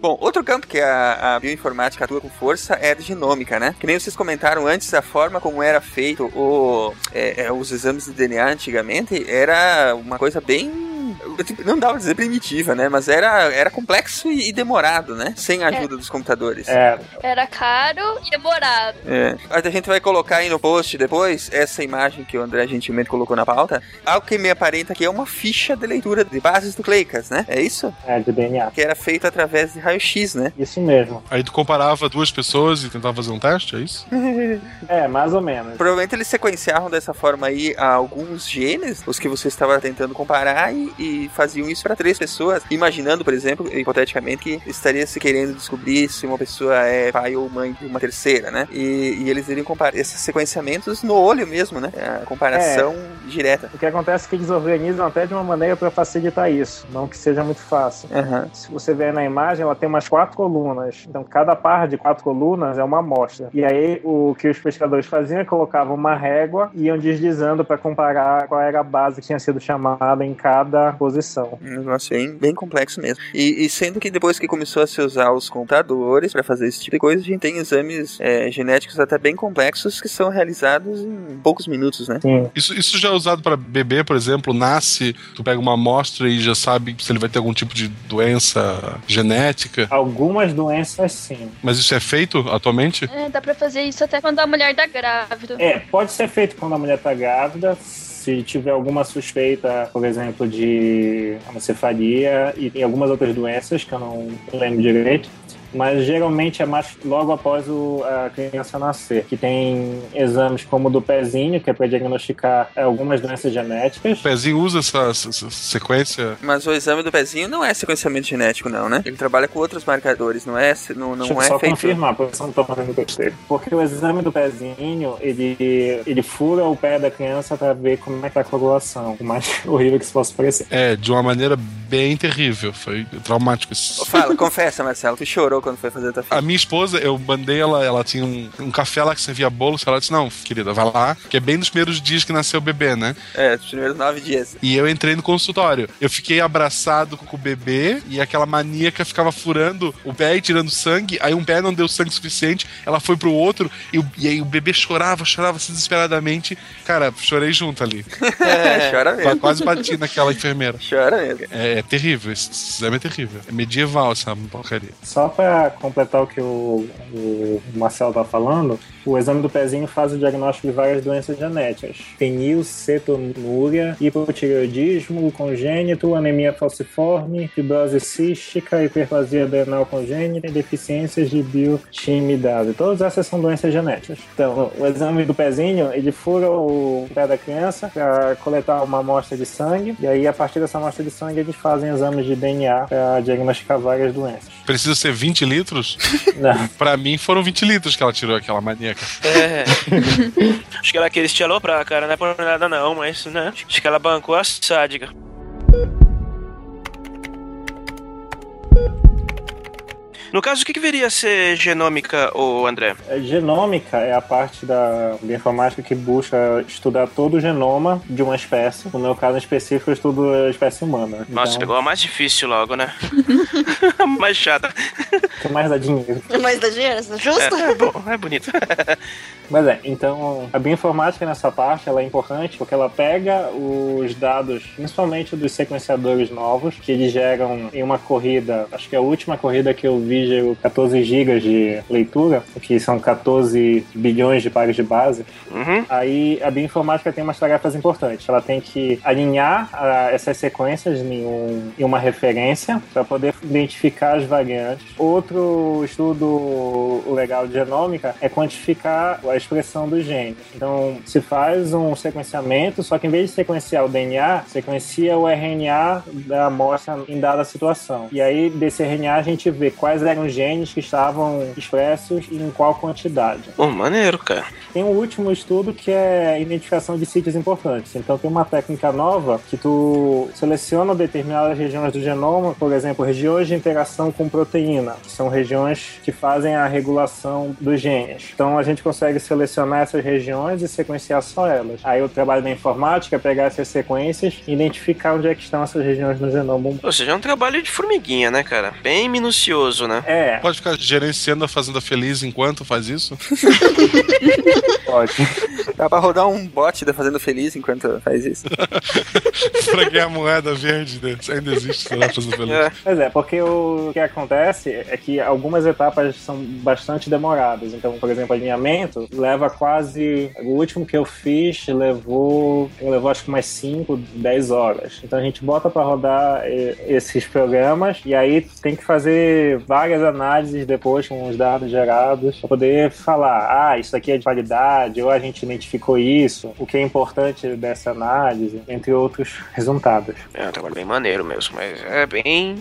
Bom, outro campo que a, a, bioinformática atua com força é a genômica, né? Que nem vocês comentaram antes, a forma como era feito o, é, é, os exames de DNA antigamente era uma coisa bem não dá pra dizer primitiva, né? Mas era, era complexo e, demorado, né? Sem a ajuda é. dos computadores. É. Era caro e demorado. É. A gente vai colocar aí no post depois essa imagem que o André gentilmente colocou na pauta. Algo que me aparenta que é uma ficha de leitura de bases nucleicas, né? É isso? É, de DNA. Que era feito através de raio-x, né? Isso mesmo. Aí tu comparava duas pessoas e tentava fazer um teste, é isso? é, mais ou menos. Provavelmente eles sequenciavam dessa forma aí alguns genes, os que você estava tentando comparar, e, e faziam isso para três pessoas, imaginando, por exemplo, hipoteticamente, que estaria se querendo descobrir se uma pessoa é pai ou mãe de uma terceira, né? E, e eles iriam comparar esses sequenciamentos no olho mesmo, né? A comparação é, direta. O que acontece é que eles organizam até de uma maneira para facilitar isso, não que seja muito fácil. Uhum. Se você ver na imagem, ela tem umas quatro colunas. Então, cada par de quatro colunas é uma amostra. E aí, o que os pesquisadores faziam é colocavam uma régua e iam deslizando para comparar qual era a base que tinha sido chamada em cada posição. Um negócio bem, bem complexo mesmo. E, e, sendo que depois que começou a se usar os computadores para fazer esse tipo de coisa, a gente tem exames é, genéticos até bem complexos que são realizados em poucos minutos, né? Sim. Isso, isso já é usado para bebê, por exemplo, nasce, tu pega uma amostra e já sabe se ele vai ter algum tipo de doença genética? Algumas doenças sim. Mas isso é feito atualmente? É, dá para fazer isso até quando a mulher tá grávida. É, pode ser feito quando a mulher tá grávida se tiver alguma suspeita, por exemplo, de anencefalia e tem algumas outras doenças que eu não lembro direito, mas geralmente é mais logo após o, a criança nascer, que tem exames como o do pezinho, que é para diagnosticar algumas doenças genéticas. O pezinho usa essa, essa, sequência? Mas o exame do pezinho não é sequenciamento genético, não, né? Ele trabalha com outros marcadores, não é? Não, não Deixa é só feito... confirmar, porque eu não estou fazendo besteira. Porque o exame do pezinho, ele, ele fura o pé da criança para ver como é que tá a coagulação. O mais horrível que se possa parecer. É, de uma maneira bem terrível. Foi traumático isso. Fala, confessa, Marcelo, tu chorou quando foi fazer a tua filha? A minha esposa, eu mandei ela, ela tinha um, um café lá que servia bolo, ela disse, não, querida, vai lá, que é bem nos primeiros dias que nasceu o bebê, né? É, os primeiros nove dias. E eu entrei no consultório. Eu fiquei abraçado com o bebê e aquela maníaca ficava furando o pé e tirando sangue, aí um pé não deu sangue suficiente, ela foi pro outro e, o, e aí o bebê chorava, chorava assim desesperadamente. Cara, chorei junto ali. É, chora mesmo. Quase bati naquela enfermeira. Chora mesmo. É, é terrível, esse exame é terrível. É medieval essa porcaria. Só pra completar o que o, o Marcelo tá falando, o exame do pezinho faz o diagnóstico de várias doenças genéticas: fenilcetonúria, hipotireoidismo congênito, anemia falciforme, fibrose cística, hiperplasia adrenal congênita e deficiências de biotimidade. Todas essas são doenças genéticas. Então, o exame do pezinho, ele fura o pé da criança para coletar uma amostra de sangue e aí a partir dessa amostra de sangue eles fazem exames de DNA para diagnosticar várias doenças. Precisa ser 20 litros? Não. pra mim foram 20 litros que ela tirou aquela maníaca. É. Acho que ela queria te aloprar, cara. Não é por nada não, mas, né? Acho que ela bancou a sádica. No caso, o que, que viria a ser genômica, ô André? É, genômica é a parte da bioinformática que busca estudar todo o genoma de uma espécie. No meu caso em específico, eu estudo a espécie humana. Nossa, então, pegou a mais difícil logo, né? mais chata. que mais dá dinheiro. Mas dá dinheiro, justo? É, é bom, é bonito. Mas é, então a bioinformática nessa parte ela é importante porque ela pega os dados, principalmente dos sequenciadores novos, que eles geram em uma corrida, acho que é a última corrida que eu vi dígito, 14 gigas de leitura, que são 14 bilhões de pares de base, Uhum. aí a bioinformática tem umas tarefas importantes. Ela tem que alinhar ah, essas sequências em, um- em uma referência para poder identificar as variantes. Outro estudo legal de genômica é quantificar a expressão dos genes. Então, se faz um sequenciamento, só que em vez de sequenciar o DNA, sequencia o RNA da amostra em dada situação. E aí, desse RNA, a gente vê quais eram genes que estavam expressos e em qual quantidade. Pô, maneiro, cara. Tem um último estudo que é identificação de sítios importantes. Então tem uma técnica nova que tu seleciona determinadas regiões do genoma, por exemplo, regiões de interação com proteína, que são regiões que fazem a regulação dos genes. Então a gente consegue selecionar essas regiões e sequenciar só elas. Aí o trabalho da informática é pegar essas sequências e identificar onde é que estão essas regiões no genoma. Ou seja, é um trabalho de formiguinha, né, cara? Bem minucioso, né? É, Pode ficar gerenciando a Fazenda Feliz enquanto faz isso? pode. Dá pra rodar um bot da Fazenda Feliz enquanto faz isso. pra ganhar moeda verde, né? Ainda existe, lá, Fazenda Feliz. É. Pois é, porque o que acontece é que algumas etapas são bastante demoradas. Então, por exemplo, alinhamento leva quase. O último que eu fiz levou. levou acho que mais 5, 10 horas. Então a gente bota para rodar eh, esses programas e aí tem que fazer várias análises depois com os dados gerados para poder falar: ah, isso aqui é de qualidade, ou a gente identificou isso, o que é importante dessa análise, entre outros resultados. É um trabalho bem maneiro mesmo, mas é bem.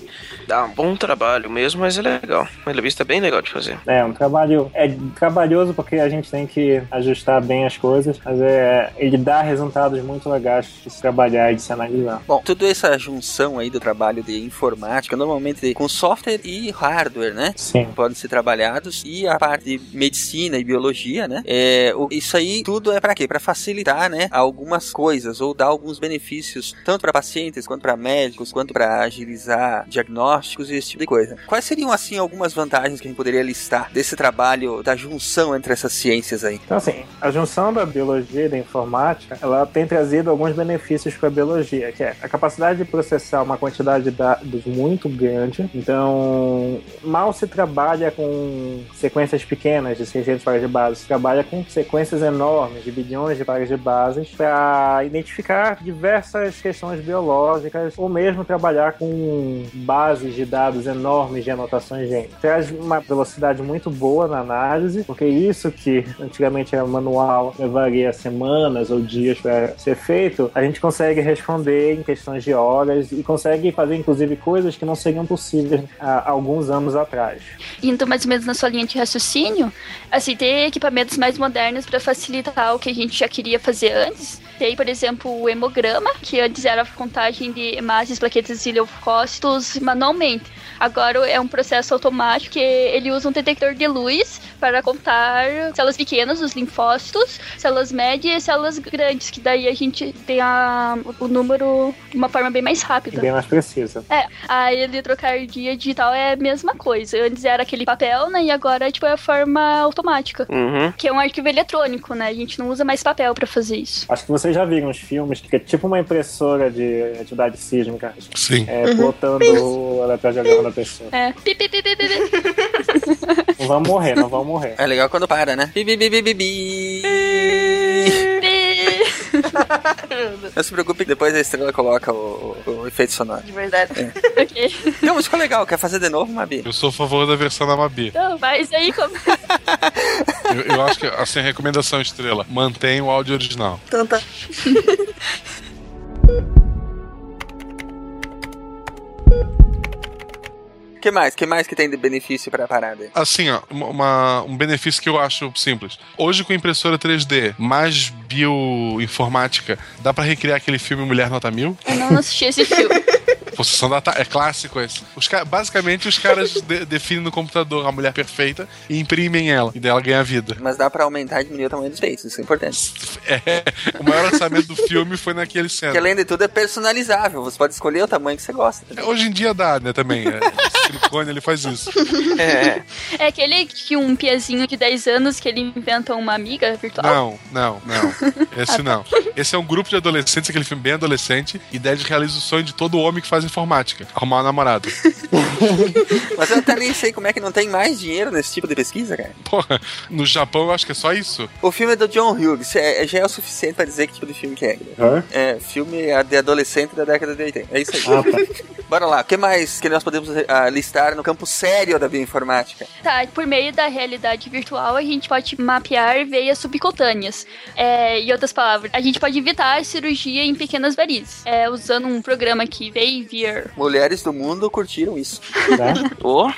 dá um bom trabalho mesmo, mas é legal. Uma revista bem legal de fazer. É um trabalho é trabalhoso porque a gente tem que ajustar bem as coisas, mas é ele dá resultados muito legais de se trabalhar e de se analisar. Bom, toda essa junção aí do trabalho de informática, normalmente com software e hardware, né? Sim. Podem ser trabalhados e a parte de medicina e biologia, né? É, isso aí tudo é pra quê? Pra facilitar, né? Algumas coisas ou dar alguns benefícios tanto para pacientes quanto para médicos, quanto para agilizar diagnósticos e esse tipo de coisa. Quais seriam assim algumas vantagens que a gente poderia listar desse trabalho da junção entre essas ciências aí? Então, assim, a junção da biologia e da informática, ela tem trazido alguns benefícios para a biologia, que é a capacidade de processar uma quantidade de dados muito grande. Então, mal se trabalha com sequências pequenas de 600 pares de bases, se trabalha com sequências enormes de bilhões de pares de bases para identificar diversas questões biológicas ou mesmo trabalhar com bases de dados enormes de anotações genes. Traz uma velocidade muito boa na análise, porque isso que antigamente era manual, levaria semanas ou dias para ser feito, a gente consegue responder em questões de horas e consegue fazer inclusive coisas que não seriam possíveis há alguns anos atrás. Indo mais ou menos na sua linha de raciocínio, assim, ter equipamentos mais modernos para facilitar o que a gente já queria fazer antes. Tem, por exemplo, o hemograma, que antes era a contagem de hemácias, plaquetas e leucócitos manualmente. Agora é um processo automático que ele usa um detector de luz para contar células pequenas, os linfócitos, células médias e células grandes, que daí a gente tem a, o número de uma forma bem mais E rápida. bem mais precisa. É, a eletrocardia digital é a mesma coisa. Antes era aquele papel, né? E agora tipo, é a forma automática. Uhum. Que é um arquivo eletrônico, né? A gente não usa mais papel pra fazer isso. Acho que vocês já viram os filmes que é tipo uma impressora de atividade sísmica, Sim. é, plotando o eletrocardiograma da pessoa. É. Pi, pi, pi, pi, pi, pi. Não vão morrer, não vão morrer. É legal quando para, né? Bi, bi, bi, bi, bi, bi. Não se preocupe, depois a estrela coloca o, o- efeito sonoro. De verdade. ok. Não, mas ficou legal. Quer fazer de novo, Mabi? Eu sou a favor da versão da Mabi. Então, mas aí como. Eu, eu acho que, assim, a recomendação estrela, mantém o áudio original. Então tá. O que mais? que mais que tem de benefício pra parada? aí? Assim, ó, uma- um benefício que eu acho simples. Hoje, com impressora 3D mais bioinformática, dá pra recriar aquele filme Mulher Nota Mil? Eu não assisti esse filme. Possessão da É clássico esse. Os ca- Basicamente, os caras de- definem no computador a mulher perfeita e imprimem ela. E daí ela ganha vida. Mas dá pra aumentar e diminuir o tamanho dos peitos, isso é importante. É, o maior orçamento do filme foi naquele Porque cena. além de tudo é personalizável, você pode escolher o tamanho que você gosta. É, Hoje em dia dá, né, também. É, silicone, ele faz isso. É. É aquele que um piazinho de 10 anos que ele inventa uma amiga virtual. Não, não, não. Esse não. Esse é um grupo de adolescentes, aquele filme bem adolescente, e Dead realiza o sonho de todo homem que faz informática. Arrumar uma namorada. Mas eu até nem sei como é que não tem mais dinheiro nesse tipo de pesquisa, cara. Porra, no Japão eu acho que é só isso. O filme é do John Hughes, é, já é o suficiente pra dizer que tipo de filme que é. né? É, filme de adolescente da década de 80. É isso aí. Ah, tá. Bora lá, o que mais que nós podemos ah, listar no campo sério da bioinformática? Tá, por meio da realidade virtual, a gente pode mapear veias subcutâneas. É, em outras palavras, a gente pode evitar a cirurgia em pequenas varizes. É, usando um programa aqui, Mulheres do mundo curtiram isso. Né? Ô,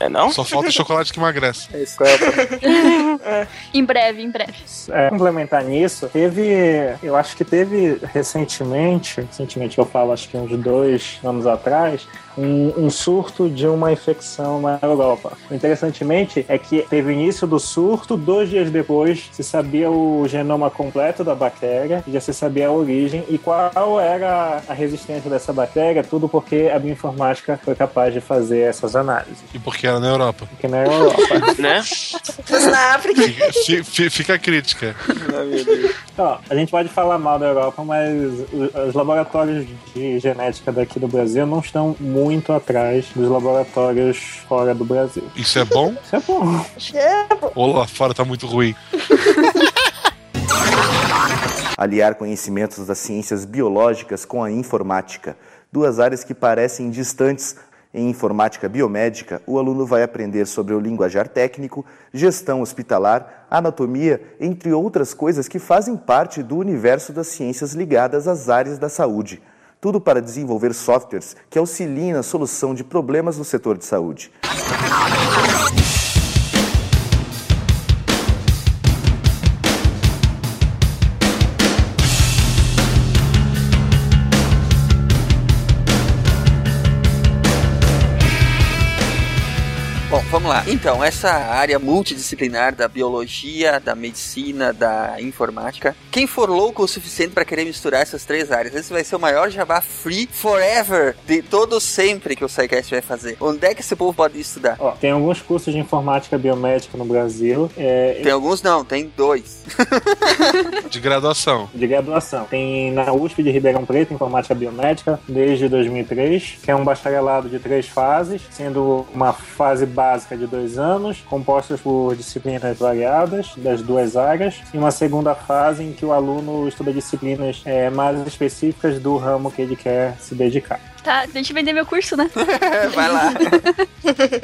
é não? Só falta chocolate que emagrece. É isso, é o Em breve, em breve. É, complementar nisso, teve, eu acho que teve recentemente, recentemente eu falo, acho que uns dois anos atrás, um, um surto de uma infecção na Europa. Interessantemente é que teve o início do surto, dois dias depois se sabia o genoma completo da bactéria, já se sabia a origem e qual era a resistência dessa bactéria, tudo porque a bioinformática foi capaz de fazer essas análises. E porque era na Europa. Porque na Europa. Né? Na África. Fi- fi- Fica a crítica. Ó, a gente pode falar mal da Europa, mas os laboratórios de genética daqui do Brasil não estão muito atrás dos laboratórios fora do Brasil. Isso é bom? Isso é bom. Ou lá fora tá muito ruim? aliar conhecimentos das ciências biológicas com a informática, duas áreas que parecem distantes. Em informática biomédica, o aluno vai aprender sobre o linguajar técnico, gestão hospitalar, anatomia, entre outras coisas que fazem parte do universo das ciências ligadas às áreas da saúde. Tudo para desenvolver softwares que auxiliem na solução de problemas no setor de saúde. Vamos lá. Então, essa área multidisciplinar da biologia, da medicina, da informática, quem for louco o suficiente para querer misturar essas três áreas, esse vai ser o maior jabá free forever de todo sempre que o SciCast vai fazer. Onde é que esse povo pode estudar? Ó, tem alguns cursos de informática biomédica no Brasil, é, Tem alguns não, tem dois. De graduação. de graduação. Tem na USP de Ribeirão Preto, informática biomédica, desde 2003, que é um bacharelado de três fases, sendo uma fase básica de dois anos, compostas por disciplinas variadas das duas áreas, e uma segunda fase em que o aluno estuda disciplinas é, mais específicas do ramo que ele quer se dedicar. Tá, deixa eu vender meu curso, né? vai lá.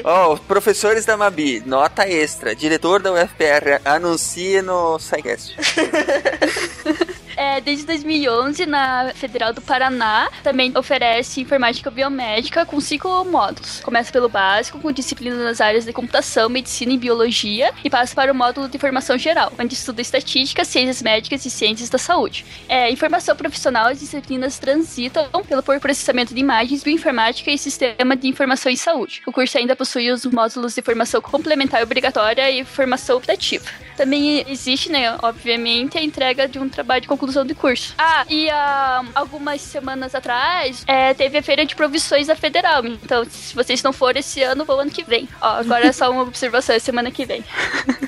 Ó, os professores da Mabi, nota extra. Diretor da UFPR, anuncie no SciCast. É, desde 2011, na Federal do Paraná, também oferece informática biomédica com cinco módulos. Começa pelo básico, com disciplinas nas áreas de computação, medicina e biologia, e passa para o módulo de formação geral, onde estuda estatística, ciências médicas e ciências da saúde. É, em formação profissional, as disciplinas transitam pelo processamento de imagens, bioinformática e sistema de informação em saúde. O curso ainda possui os módulos de formação complementar obrigatória e formação optativa. Também existe, né, obviamente, a entrega de um trabalho de conclusão de curso. Ah, e ah, algumas semanas atrás é, teve a feira de provisões da Federal. Então, se vocês não forem esse ano, vão ano que vem. Ó, agora é só uma observação, é semana que vem.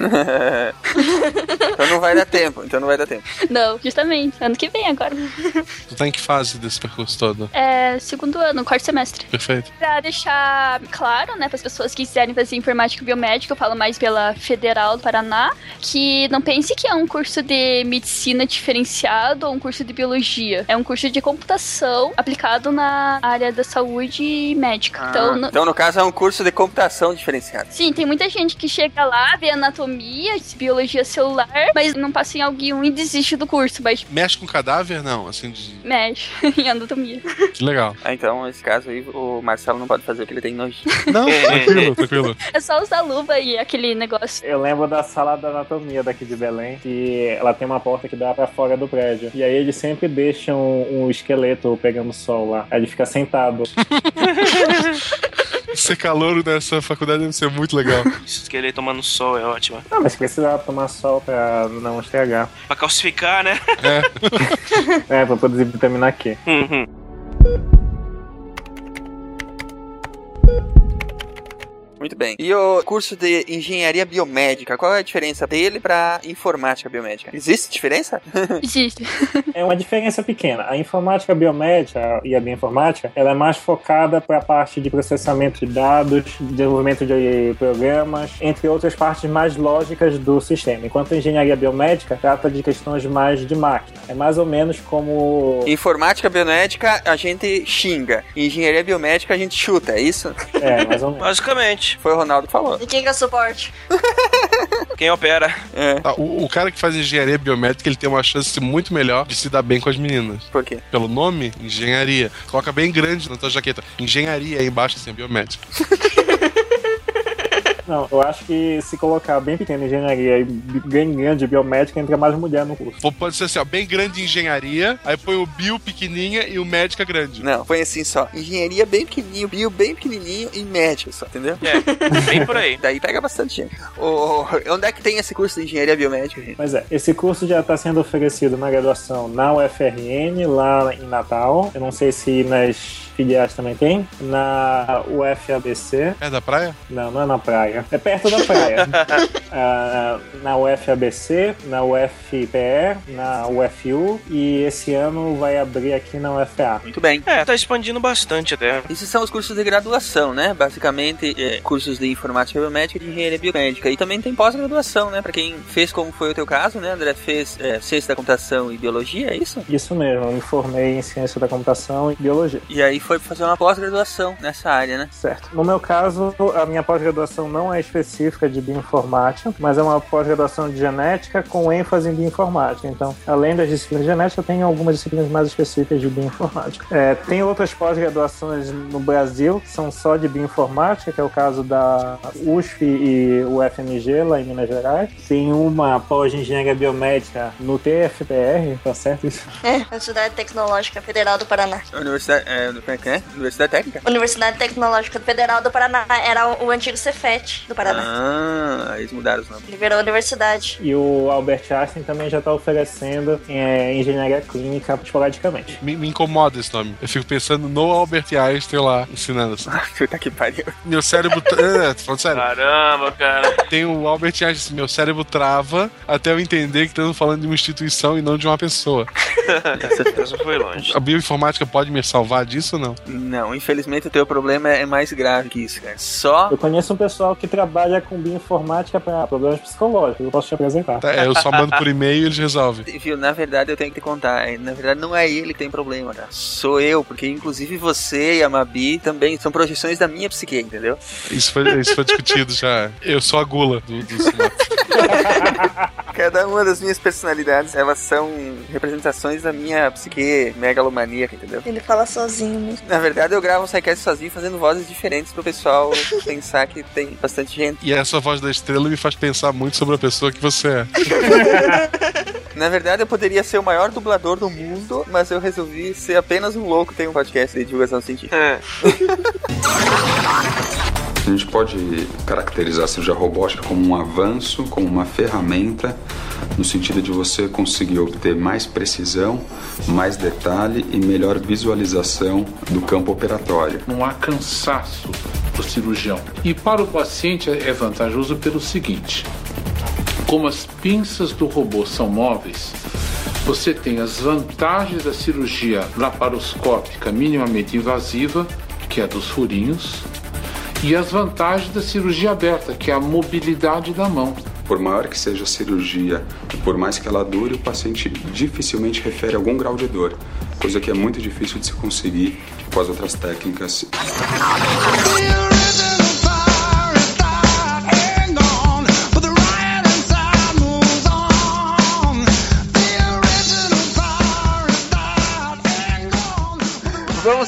então não vai dar tempo, então não vai dar tempo. Não, justamente, ano que vem agora. Tu tá em que fase desse percurso todo? É segundo ano, quarto semestre. Perfeito. Pra deixar claro, né, para as pessoas que quiserem fazer informática biomédica, eu falo mais pela Federal do Paraná, que não pense que é um curso de medicina diferenciado ou um curso de biologia. É um curso de computação aplicado na área da saúde médica. então, Ah, no- então, no caso, é um curso de computação diferenciado. Sim, tem muita gente que chega lá, vê anatomia, biologia celular, mas não passa em algum e desiste do curso, mas Mexe com cadáver? Não, assim, de... mexe em anatomia. que legal. Ah, então, nesse caso aí, o Marcelo não pode fazer o que ele tem nojo. Não, tranquilo, tranquilo. É só usar luva e aquele negócio. Eu lembro da sala da anatomia daqui de Belém, que ela tem uma porta que dá pra fora do prédio. E aí eles sempre deixam um esqueleto pegando sol lá. Aí ele fica sentado. Ser calor nessa faculdade deve ser muito legal. Esse esqueleto tomando sol é ótimo. Não, mas precisa tomar sol pra não estragar. Pra calcificar, né? É, pra produzir vitamina Q. Uhum. Muito bem. E o curso de engenharia biomédica, qual é a diferença dele pra informática biomédica? Existe diferença? Existe. É uma diferença pequena. A informática biomédica e a bioinformática, ela é mais focada para a parte de processamento de dados, desenvolvimento de programas, entre outras partes mais lógicas do sistema. Enquanto a engenharia biomédica trata de questões mais de máquina. É mais ou menos como Informática biomédica a gente xinga. Engenharia biomédica a gente chuta, é isso? É, mais ou menos. Basicamente. Foi o Ronaldo que falou. E quem que é suporte? Quem opera? É. Tá, o, o cara que faz engenharia biomédica, ele tem uma chance muito melhor de se dar bem com as meninas. Por quê? Pelo nome, engenharia. Coloca bem grande na tua jaqueta. Engenharia aí embaixo, assim, biomédica. Não, eu acho que se colocar bem pequeno engenharia e bem grande biomédica, entra mais mulher no curso. Ou pode ser assim, ó, bem grande engenharia, aí põe o bio pequenininha e o médica grande. Não, põe assim só. Engenharia bem pequenininho, bio bem pequenininho e médico só, entendeu? É, bem por aí. Daí pega bastante gente. Ô, onde é que tem esse curso de engenharia biomédica, gente? Mas é, esse curso já está sendo oferecido na graduação na UFRN, lá em Natal. Eu não sei se nas filiais também tem. Na UFABC. É da praia? Não, não é na praia. É perto da praia. Ah, na UFABC, na UFPE, na UFU e esse ano vai abrir aqui na UFA. Muito bem. É, tá expandindo bastante até. Esses são os cursos de graduação, né? Basicamente, é, cursos de informática biomédica e de engenharia biomédica. E também tem pós-graduação, né? Pra quem fez como foi o teu caso, né, André? Fez é, ciência da computação e biologia, é isso? Isso mesmo, eu me formei em ciência da computação e biologia. E aí foi fazer uma pós-graduação nessa área, né? Certo. No meu caso, a minha pós-graduação não é específica de bioinformática, mas é uma pós-graduação de genética com ênfase em bioinformática. Então, além das disciplinas de genética, tem algumas disciplinas mais específicas de bioinformática. É, tem outras pós-graduações no Brasil que são só de bioinformática, que é o caso da USP e o FMG, lá em Minas Gerais. Tem uma pós-engenharia biomédica no TFPR, tá certo isso? É, Universidade Tecnológica Federal do Paraná. Universidade, é, como é que é? Universidade Técnica? Universidade Tecnológica Federal do Paraná era o, antigo Cefet do Paraná. Ah, eles mudaram os nomes. Ele virou universidade. E o Albert Einstein também já está oferecendo é, engenharia clínica esporadicamente. Me, me incomoda esse nome. Eu fico pensando no Albert Einstein lá ensinando assim. Puta que pariu. Meu cérebro. é, tô falando sério. Caramba, cara. Tem o Albert Einstein, assim, meu cérebro trava até eu entender que estamos falando de uma instituição e não de uma pessoa. Essa foi longe. A bioinformática pode me salvar disso ou não? Não, infelizmente o teu problema é mais grave que isso, cara. Só. Eu conheço um pessoal que trabalha com bioinformática para problemas psicológicos. Eu posso te apresentar. Tá, é, eu só mando por e-mail e eles resolvem. Viu, na verdade eu tenho que te contar. Na verdade não é ele que tem problema, cara. Sou eu, porque inclusive você e a Mabi também são projeções da minha psique, entendeu? Isso foi, isso foi discutido já. Eu sou a gula do, do Cada uma das minhas personalidades, elas são representações da minha psique megalomaníaca, entendeu? Ele fala sozinho mesmo. Na verdade, eu gravo o Sidecast sozinho, fazendo vozes diferentes pro pessoal pensar que tem bastante gente. E essa voz da estrela me faz pensar muito sobre a pessoa que você é. Na verdade, eu poderia ser o maior dublador do mundo, mas eu resolvi ser apenas um louco tem um podcast de divulgação científica. É. A gente pode caracterizar a cirurgia robótica como um avanço, como uma ferramenta, no sentido de você conseguir obter mais precisão, mais detalhe e melhor visualização do campo operatório. Não há cansaço do cirurgião. E para o paciente é vantajoso pelo seguinte: como as pinças do robô são móveis, você tem as vantagens da cirurgia laparoscópica minimamente invasiva, que é a dos furinhos, e as vantagens da cirurgia aberta, que é a mobilidade da mão. Por maior que seja a cirurgia, por mais que ela dure, o paciente dificilmente refere algum grau de dor, coisa que é muito difícil de se conseguir com as outras técnicas.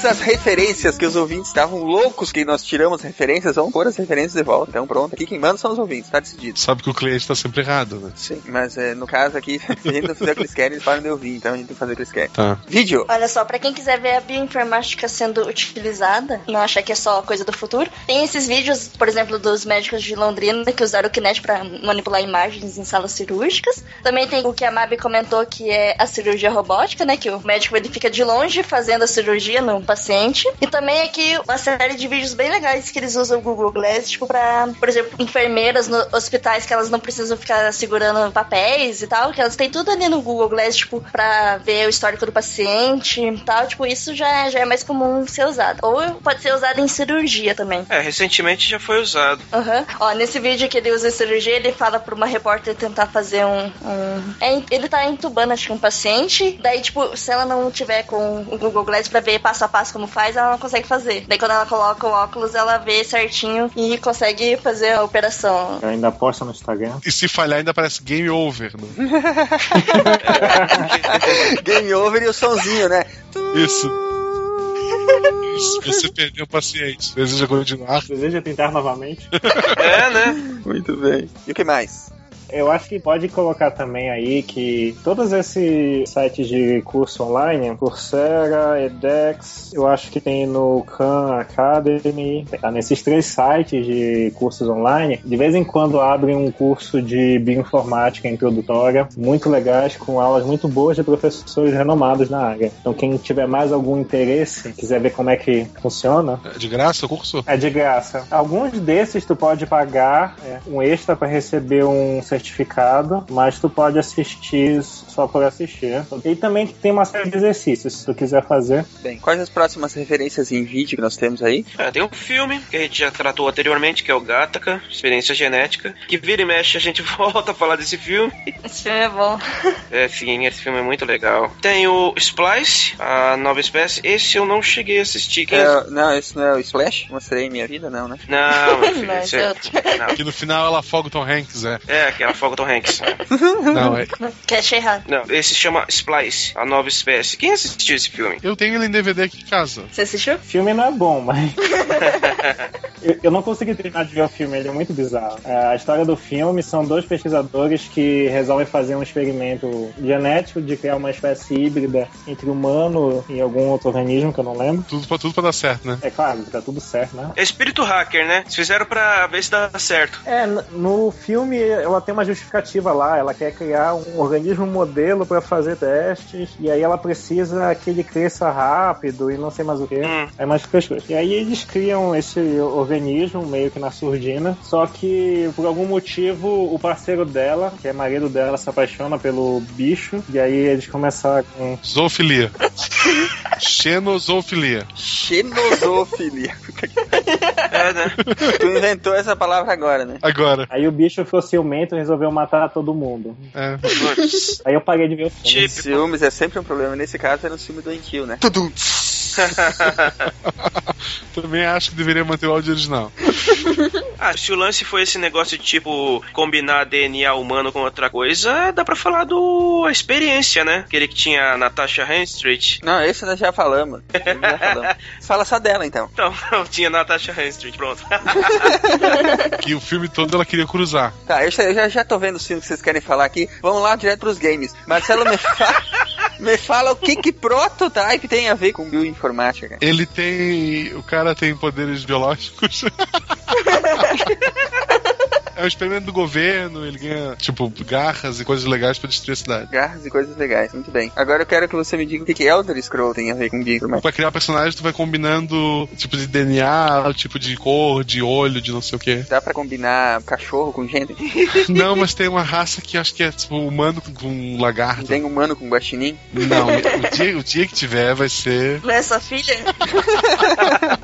Às referências que os ouvintes estavam loucos que nós tiramos referências. Vamos pôr as referências de volta. Então pronto, aqui quem manda são os ouvintes, tá decidido. Sabe que o cliente tá sempre errado, né? Sim, mas é, no caso aqui, se a gente não fizer o que eles querem, eles param de ouvir. Então a gente tem que fazer o que eles querem. Tá. Vídeo. Olha só, pra quem quiser ver a bioinformática sendo utilizada, não achar que é só coisa do futuro, tem esses vídeos, por exemplo, dos médicos de Londrina que usaram o Kinect pra manipular imagens em salas cirúrgicas. Também tem o que a Mabi comentou que é a cirurgia robótica, né? Que o médico ele fica de longe fazendo a cirurgia no paciente. E também aqui uma série de vídeos bem legais que eles usam o Google Glass, tipo, pra, por exemplo, enfermeiras no hospitais que elas não precisam ficar segurando papéis e tal, que elas têm tudo ali no Google Glass, tipo, pra ver o histórico do paciente e tal. Tipo, isso já, já é mais comum ser usado. Ou pode ser usado em cirurgia também. É, recentemente já foi usado. Aham. Ó, nesse vídeo que ele usa em cirurgia, ele fala pra uma repórter tentar fazer um. um- é, ele tá entubando, acho que um paciente. Daí, tipo, se ela não tiver com o Google Glass pra ver passo a passo como faz, ela não consegue fazer. Daí, quando ela coloca o óculos, ela vê certinho e consegue fazer a operação. Eu ainda posto no Instagram. E se falhar, ainda parece game over. Né? Game over e o sonzinho, né? Isso. Isso, Você perdeu o paciente. Deseja continuar? Deseja tentar novamente? É, né? Muito bem. E o que mais? Eu acho que pode colocar também aí que todos esses sites de curso online, Coursera, edX, eu acho que tem no Khan Academy, tá nesses três sites de cursos online, de vez em quando abrem um curso de bioinformática introdutória, muito legais, com aulas muito boas de professores renomados na área. Então quem tiver mais algum interesse, quiser ver como é que funciona, É de graça o curso? é de graça. Alguns desses tu pode pagar é, um extra para receber um certificado, mas tu pode assistir só por assistir. E também tem uma série de exercícios, se tu quiser fazer. Bem, quais as próximas referências em vídeo que nós temos aí? É, tem um filme que a gente já tratou anteriormente, que é o Gattaca, Experiência Genética, que vira e mexe a gente volta a falar desse filme. Esse filme é bom. É, sim, esse filme é muito legal. Tem o Splice, a nova espécie. Esse eu não cheguei a assistir. Quem... É, não, esse não é o Splash? Mostrei minha vida, não, né? Não, meu filho, Não, é é... outro. não. Que no final ela afoga o Tom Hanks, é. É, aquela fogo Tom Hanks. Não, é. Que achei errado. Não, esse chama Splice, a nova espécie. Quem assistiu esse filme? Eu tenho ele em DVD aqui em casa. Você assistiu? O filme não é bom, mas. eu, eu não consegui terminar de ver o filme, ele é muito bizarro. É, a história do filme são dois pesquisadores que resolvem fazer um experimento genético de criar uma espécie híbrida entre humano e algum outro organismo que eu não lembro. Tudo pra, tudo pra dar certo, né? É claro, tá tudo certo, né? É espírito hacker, né? Eles fizeram pra ver se dá certo. É, no filme ela tem uma justificativa lá, ela quer criar um organismo modelo para fazer testes, e aí ela precisa que ele cresça rápido e não sei mais o que. Hum. É mais coisas. E aí eles criam esse organismo meio que na surdina, só que por algum motivo o parceiro dela, que é marido dela, se apaixona pelo bicho, e aí eles começam com. Zoofilia. Xenozoofilia. Xenozofilia. É, né? tu inventou essa palavra agora, né? Agora. Aí o bicho ficou ciumento e resolveu matar todo mundo. É. Aí eu parei de ver o filme. Ciúmes é sempre um problema. Nesse caso era um ciúme doentio, né? Tudum. Também acho que deveria manter o áudio original. Ah, se o lance foi esse negócio de tipo combinar DNA humano com outra coisa, dá pra falar do a experiência, né? Aquele que tinha a Natasha Henstridge. Não, esse nós já falamos. Esse já falamos. Fala só dela, então. Então, tinha Natasha Henstridge, pronto. Que o filme todo ela queria cruzar. Tá, eu já, eu já, tô vendo os filmes que vocês querem falar aqui. Vamos lá direto pros games. Marcelo, me fala, me fala o que que prototype tem a ver com bioinformática, cara. Ele tem. O cara tem poderes biológicos. É um experimento do governo, ele ganha, tipo, garras e coisas legais pra destruir a cidade. Garras e coisas legais, muito bem. Agora eu quero que você me diga o que que Elder Scroll tem a ver com bioinformática. Pra criar personagens, tu vai combinando tipo de DNA, tipo de cor, de olho, de não sei o que. Dá pra combinar cachorro com gente? Não, mas tem uma raça que acho que é tipo humano com, com lagarto. Tem humano com guaxinim? Não, o dia, o dia que tiver vai ser. Sua filha?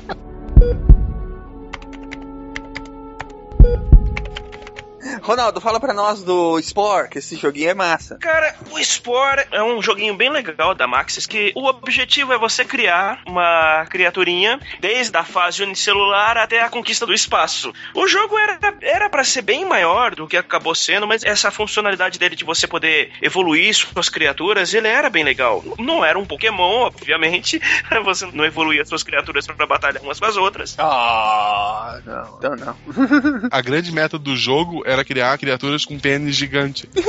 Ronaldo, fala pra nós do Spore, que esse joguinho é massa. Cara, o Spore é um joguinho bem legal da Maxis que o objetivo é você criar uma criaturinha desde a fase unicelular até a conquista do espaço. O jogo era era para ser bem maior do que acabou sendo, mas essa funcionalidade dele de você poder evoluir suas criaturas, ele era bem legal. Não era um Pokémon, obviamente, você não evoluía suas criaturas para batalhar umas com as outras. Ah, não, então não. A grande meta do jogo era criar criaturas com pênis gigante.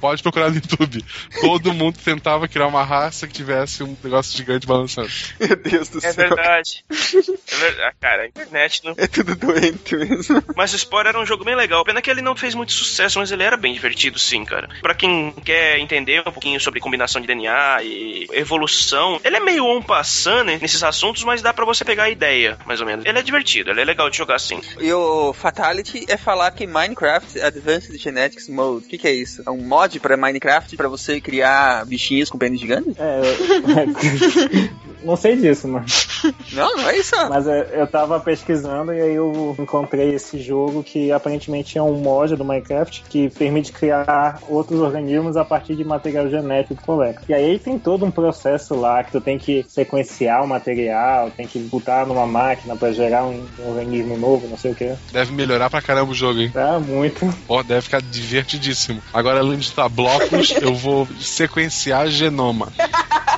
Pode procurar no YouTube. Todo mundo tentava criar uma raça que tivesse um negócio gigante balançando. Meu Deus do É céu. verdade. É verdade. Cara, a internet não. É tudo doente mesmo. Mas o Spore era um jogo bem legal. Pena que ele não fez muito sucesso, mas ele era bem divertido, sim, cara. Pra quem quer entender um pouquinho sobre combinação de DNA e evolução, ele é meio on passant né, nesses assuntos, mas dá pra você pegar a ideia, mais ou menos. Ele é divertido, ele é legal de jogar sim. E o Fatality é falar que Minecraft Advanced Genetics Mode. O que, que é isso? É um mod pra Minecraft pra você criar bichinhos com pênis gigantes? É, eu... não sei disso, mas. Não, não é isso. Mas é, eu tava pesquisando e aí eu encontrei esse jogo que aparentemente é um mod do Minecraft que permite criar outros organismos a partir de material genético que coleta. E aí tem todo um processo lá que tu tem que sequenciar o material, tem que botar numa máquina pra gerar um, um organismo novo, não sei o que. Deve melhorar pra caramba o jogo, hein? É muito. Pô, deve ficar divertidíssimo. Agora, além de estar blocos, eu vou sequenciar genoma.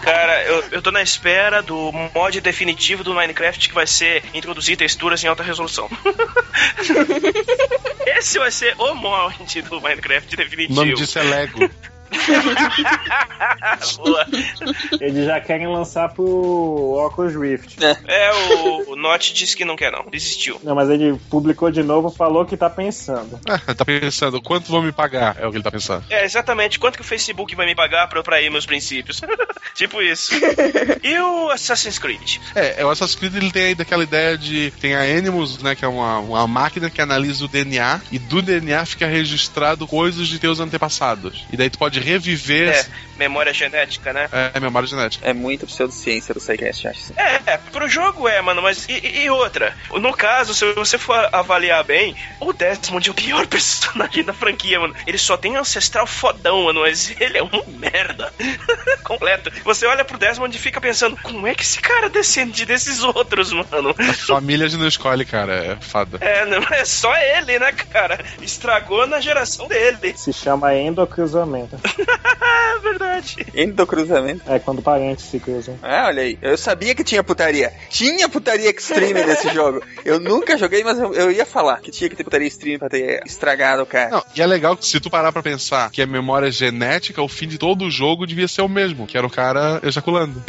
Cara, eu, eu tô na espera do mod definitivo do Minecraft que vai ser introduzir texturas em alta resolução. Esse vai ser o mod do Minecraft O definitivo. nome disso é Lego. Boa. Eles já querem lançar pro Oculus Rift. É, o, o Notch disse que não quer, não. Desistiu. Não, mas ele publicou de novo, falou que tá pensando. Ah, tá pensando, quanto vão me pagar? É o que ele tá pensando. É, exatamente. Quanto que o Facebook vai me pagar pra eu trair meus princípios? tipo isso. E o Assassin's Creed? É, o Assassin's Creed ele tem aí daquela ideia de. Tem a Animus, né? Que é uma, uma máquina que analisa o DNA e do DNA fica registrado coisas de teus antepassados. E daí tu pode reviver. É, memória genética, né? É, memória genética. É muito pseudociência do SciCast, acho. É, é, pro jogo é, mano, mas e, e outra? No caso, se você for avaliar bem, o Desmond é o pior personagem da franquia, mano. Ele só tem ancestral fodão, mano, mas ele é um merda. Completo. Você olha pro Desmond e fica pensando, como é que esse cara descende desses outros, mano? A família de não escolhe, cara. É fada. É, não é só ele, né, cara? Estragou na geração dele. Se chama endocruzamento. É verdade. Endocruzamento. É quando parentes se cruzam. Ah, olha aí. Eu sabia que tinha putaria. Tinha putaria extreme nesse jogo. Eu nunca joguei, mas eu, eu ia falar que tinha que ter putaria extreme pra ter estragado o cara. Não, e é legal que se tu parar pra pensar que é memória genética, o fim de todo o jogo devia ser o mesmo, que era o cara ejaculando.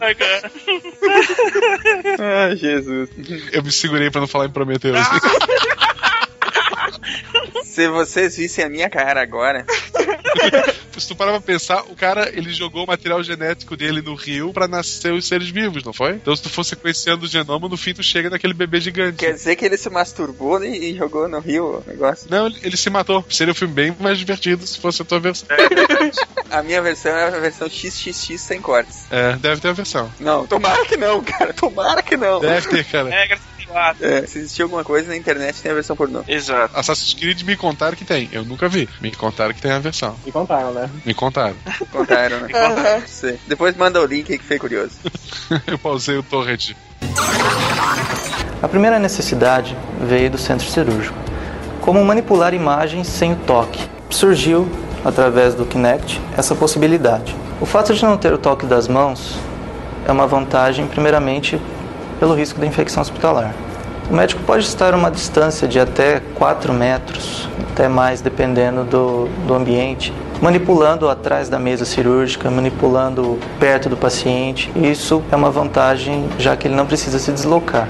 Ai, cara. Ah, Jesus. Eu me segurei pra não falar em Prometheus. Se vocês vissem a minha cara agora. se tu parar pra pensar, o cara ele jogou o material genético dele no rio pra nascer os seres vivos, não foi? Então se tu for sequenciando o genoma, no fim tu chega naquele bebê gigante. Quer dizer que ele se masturbou e, e jogou no rio o negócio? Não, ele, ele se matou. Seria um filme bem mais divertido se fosse a tua versão. A minha versão é a versão XXX sem cortes. É, deve ter a versão. Não, tomara que não, cara. Tomara que não. Deve ter, cara. Regra 64. É, se existir alguma coisa na internet, tem a versão pornô. Exato. Assassin's Creed me contaram que tem. Eu nunca vi. Me contaram que tem a versão. E contaram, né? Me contaram. Contaram, né? Aham. Sei. Depois manda o link aí que fiquei curioso. Eu pausei o torrent. A primeira necessidade veio do centro cirúrgico. Como manipular imagens sem o toque? Surgiu, através do Kinect, essa possibilidade. O fato de não ter o toque das mãos é uma vantagem, primeiramente, pelo risco da infecção hospitalar. O médico pode estar a uma distância de até 4 metros, até mais, dependendo do, do ambiente, manipulando atrás da mesa cirúrgica, manipulando perto do paciente. Isso é uma vantagem, já que ele não precisa se deslocar.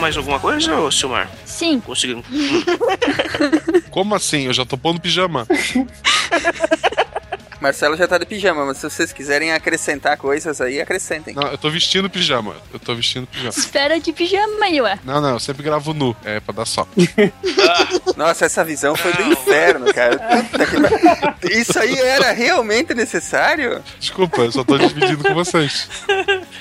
Mais alguma coisa, ô Silmar? Sim. Conseguiu. Como assim? Eu já tô pondo pijama. Marcelo já tá de pijama, mas se vocês quiserem acrescentar coisas aí, acrescentem. Não, eu tô vestindo pijama. Eu tô vestindo pijama. Espera de pijama aí, ué. Não, não, eu sempre gravo nu. É pra dar só. Nossa, essa visão foi do inferno, cara. Isso aí era realmente necessário? Desculpa, eu só tô dividindo com vocês.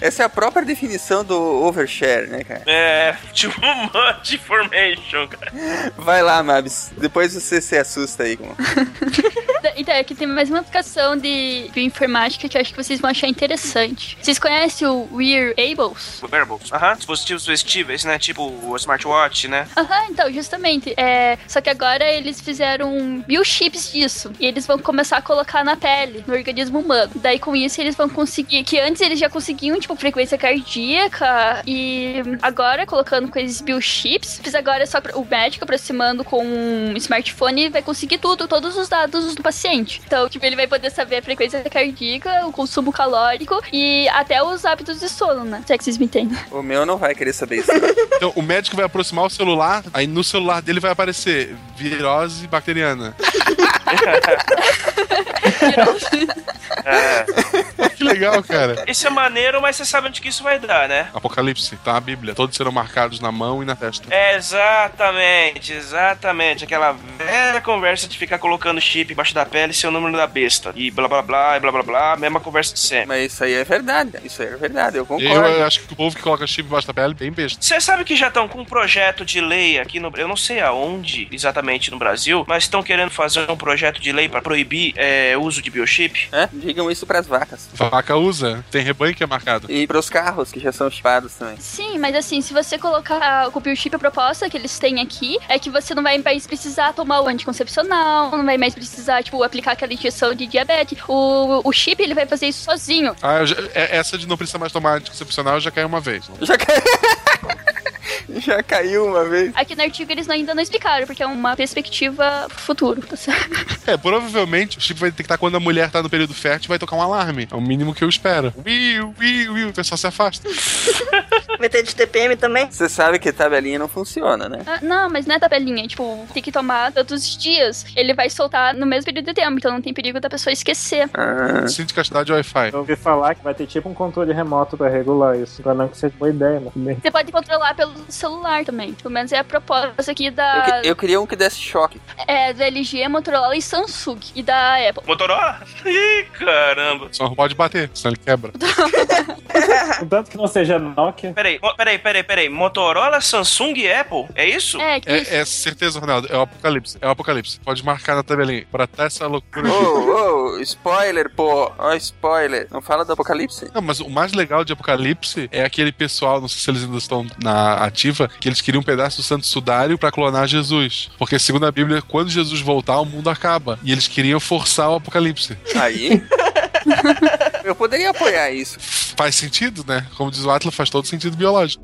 Essa é a própria definição do overshare, né, cara? É, too much information, cara. Vai lá, Mabs. Depois você se assusta aí. Com... Então, aqui tem mais uma aplicação de bioinformática que eu acho que vocês vão achar interessante. Vocês conhecem o Wearables? Wearables. Aham, dispositivos vestíveis, né? Tipo o smartwatch, né? Aham, então, justamente. É, só que agora eles fizeram biochips disso. E eles vão começar a colocar na pele, no organismo humano. Daí, com isso, eles vão conseguir. Que antes eles já conseguiam, tipo, frequência cardíaca. E agora, colocando com esses biochips, fiz agora só o médico aproximando com um smartphone vai conseguir tudo, todos os dados do paciente. Então, tipo, ele vai poder saber a frequência cardíaca, o consumo calórico e até os hábitos de sono, né? Se é que vocês me entendem. O meu não vai querer saber isso. Então, o médico vai aproximar o celular, aí no celular dele vai aparecer virose bacteriana. É. Que legal, cara. Isso é maneiro, mas você sabe onde que isso vai dar, né? Apocalipse, tá? A Bíblia. Todos serão marcados na mão e na testa. É, exatamente, exatamente. Aquela velha conversa de ficar colocando chip embaixo da pele e ser o número da besta. E blá blá blá, e blá blá blá, mesma conversa de sempre. Mas isso aí é verdade. Isso aí é verdade, eu Eu, concordo. eu acho que o povo que coloca chip embaixo da pele é bem besta. Você sabe que já estão com um projeto de lei aqui no Eu não sei aonde exatamente no Brasil, mas estão querendo fazer um projeto de lei para proibir é, o uso de biochip. É? Digam isso pras vacas. Vaca usa, tem rebanho que é marcado. E pros carros, que já são chipados também. Sim, mas assim, se você colocar o biochip, a proposta que eles têm aqui é que você não vai mais precisar tomar o anticoncepcional, não vai mais precisar, tipo, aplicar aquela injeção de diabetes. O, o chip, ele vai fazer isso sozinho. Ah, eu já- é- essa de não precisar mais tomar anticoncepcional já caiu uma vez. né? Já caiu. Já caiu uma vez. Aqui no artigo eles ainda não explicaram, porque é uma perspectiva futuro, tá certo? É, provavelmente o chip vai detectar quando a mulher tá no período fértil e vai tocar um alarme. É o mínimo que eu espero. Wiu, wiu, wiu, o pessoal se afasta. Vai ter de TPM também? Você sabe que tabelinha não funciona, né? Ah, não, mas não é tabelinha, tipo, tem que tomar todos os dias. Ele vai soltar no mesmo período de tempo, então não tem perigo da pessoa esquecer. Ah. Cinto de castidade Wi-Fi. Eu ouvi falar que vai ter tipo um controle remoto pra regular isso. Pra não que seja boa ideia, mas bem. Você pode controlar pelo celular também. Pelo menos é a proposta aqui Eu, da. que- eu queria um que desse choque. É, da LG, Motorola e Samsung. E da Apple. Motorola? Ih, caramba. Só não pode bater, senão ele quebra. Contanto que não seja Nokia. Peraí, peraí, peraí, peraí. Motorola, Samsung e Apple? É isso? É, que É, é certeza, Ronaldo. É o apocalipse. É o apocalipse. Pode marcar na tabelinha. Pra ter essa loucura. Ô, ô, spoiler, pô. Ó, spoiler. Não fala do apocalipse? Não, mas o mais legal de Apocalipse é aquele pessoal, não sei se eles ainda estão na ativa, que eles queriam um pedaço do Santo Sudário pra clonar Jesus. Porque, segundo a Bíblia, quando Jesus voltar, o mundo acaba. E eles queriam forçar o Apocalipse. Aí. eu poderia apoiar isso. Faz sentido, né? Como diz o Atlas, faz todo sentido biológico.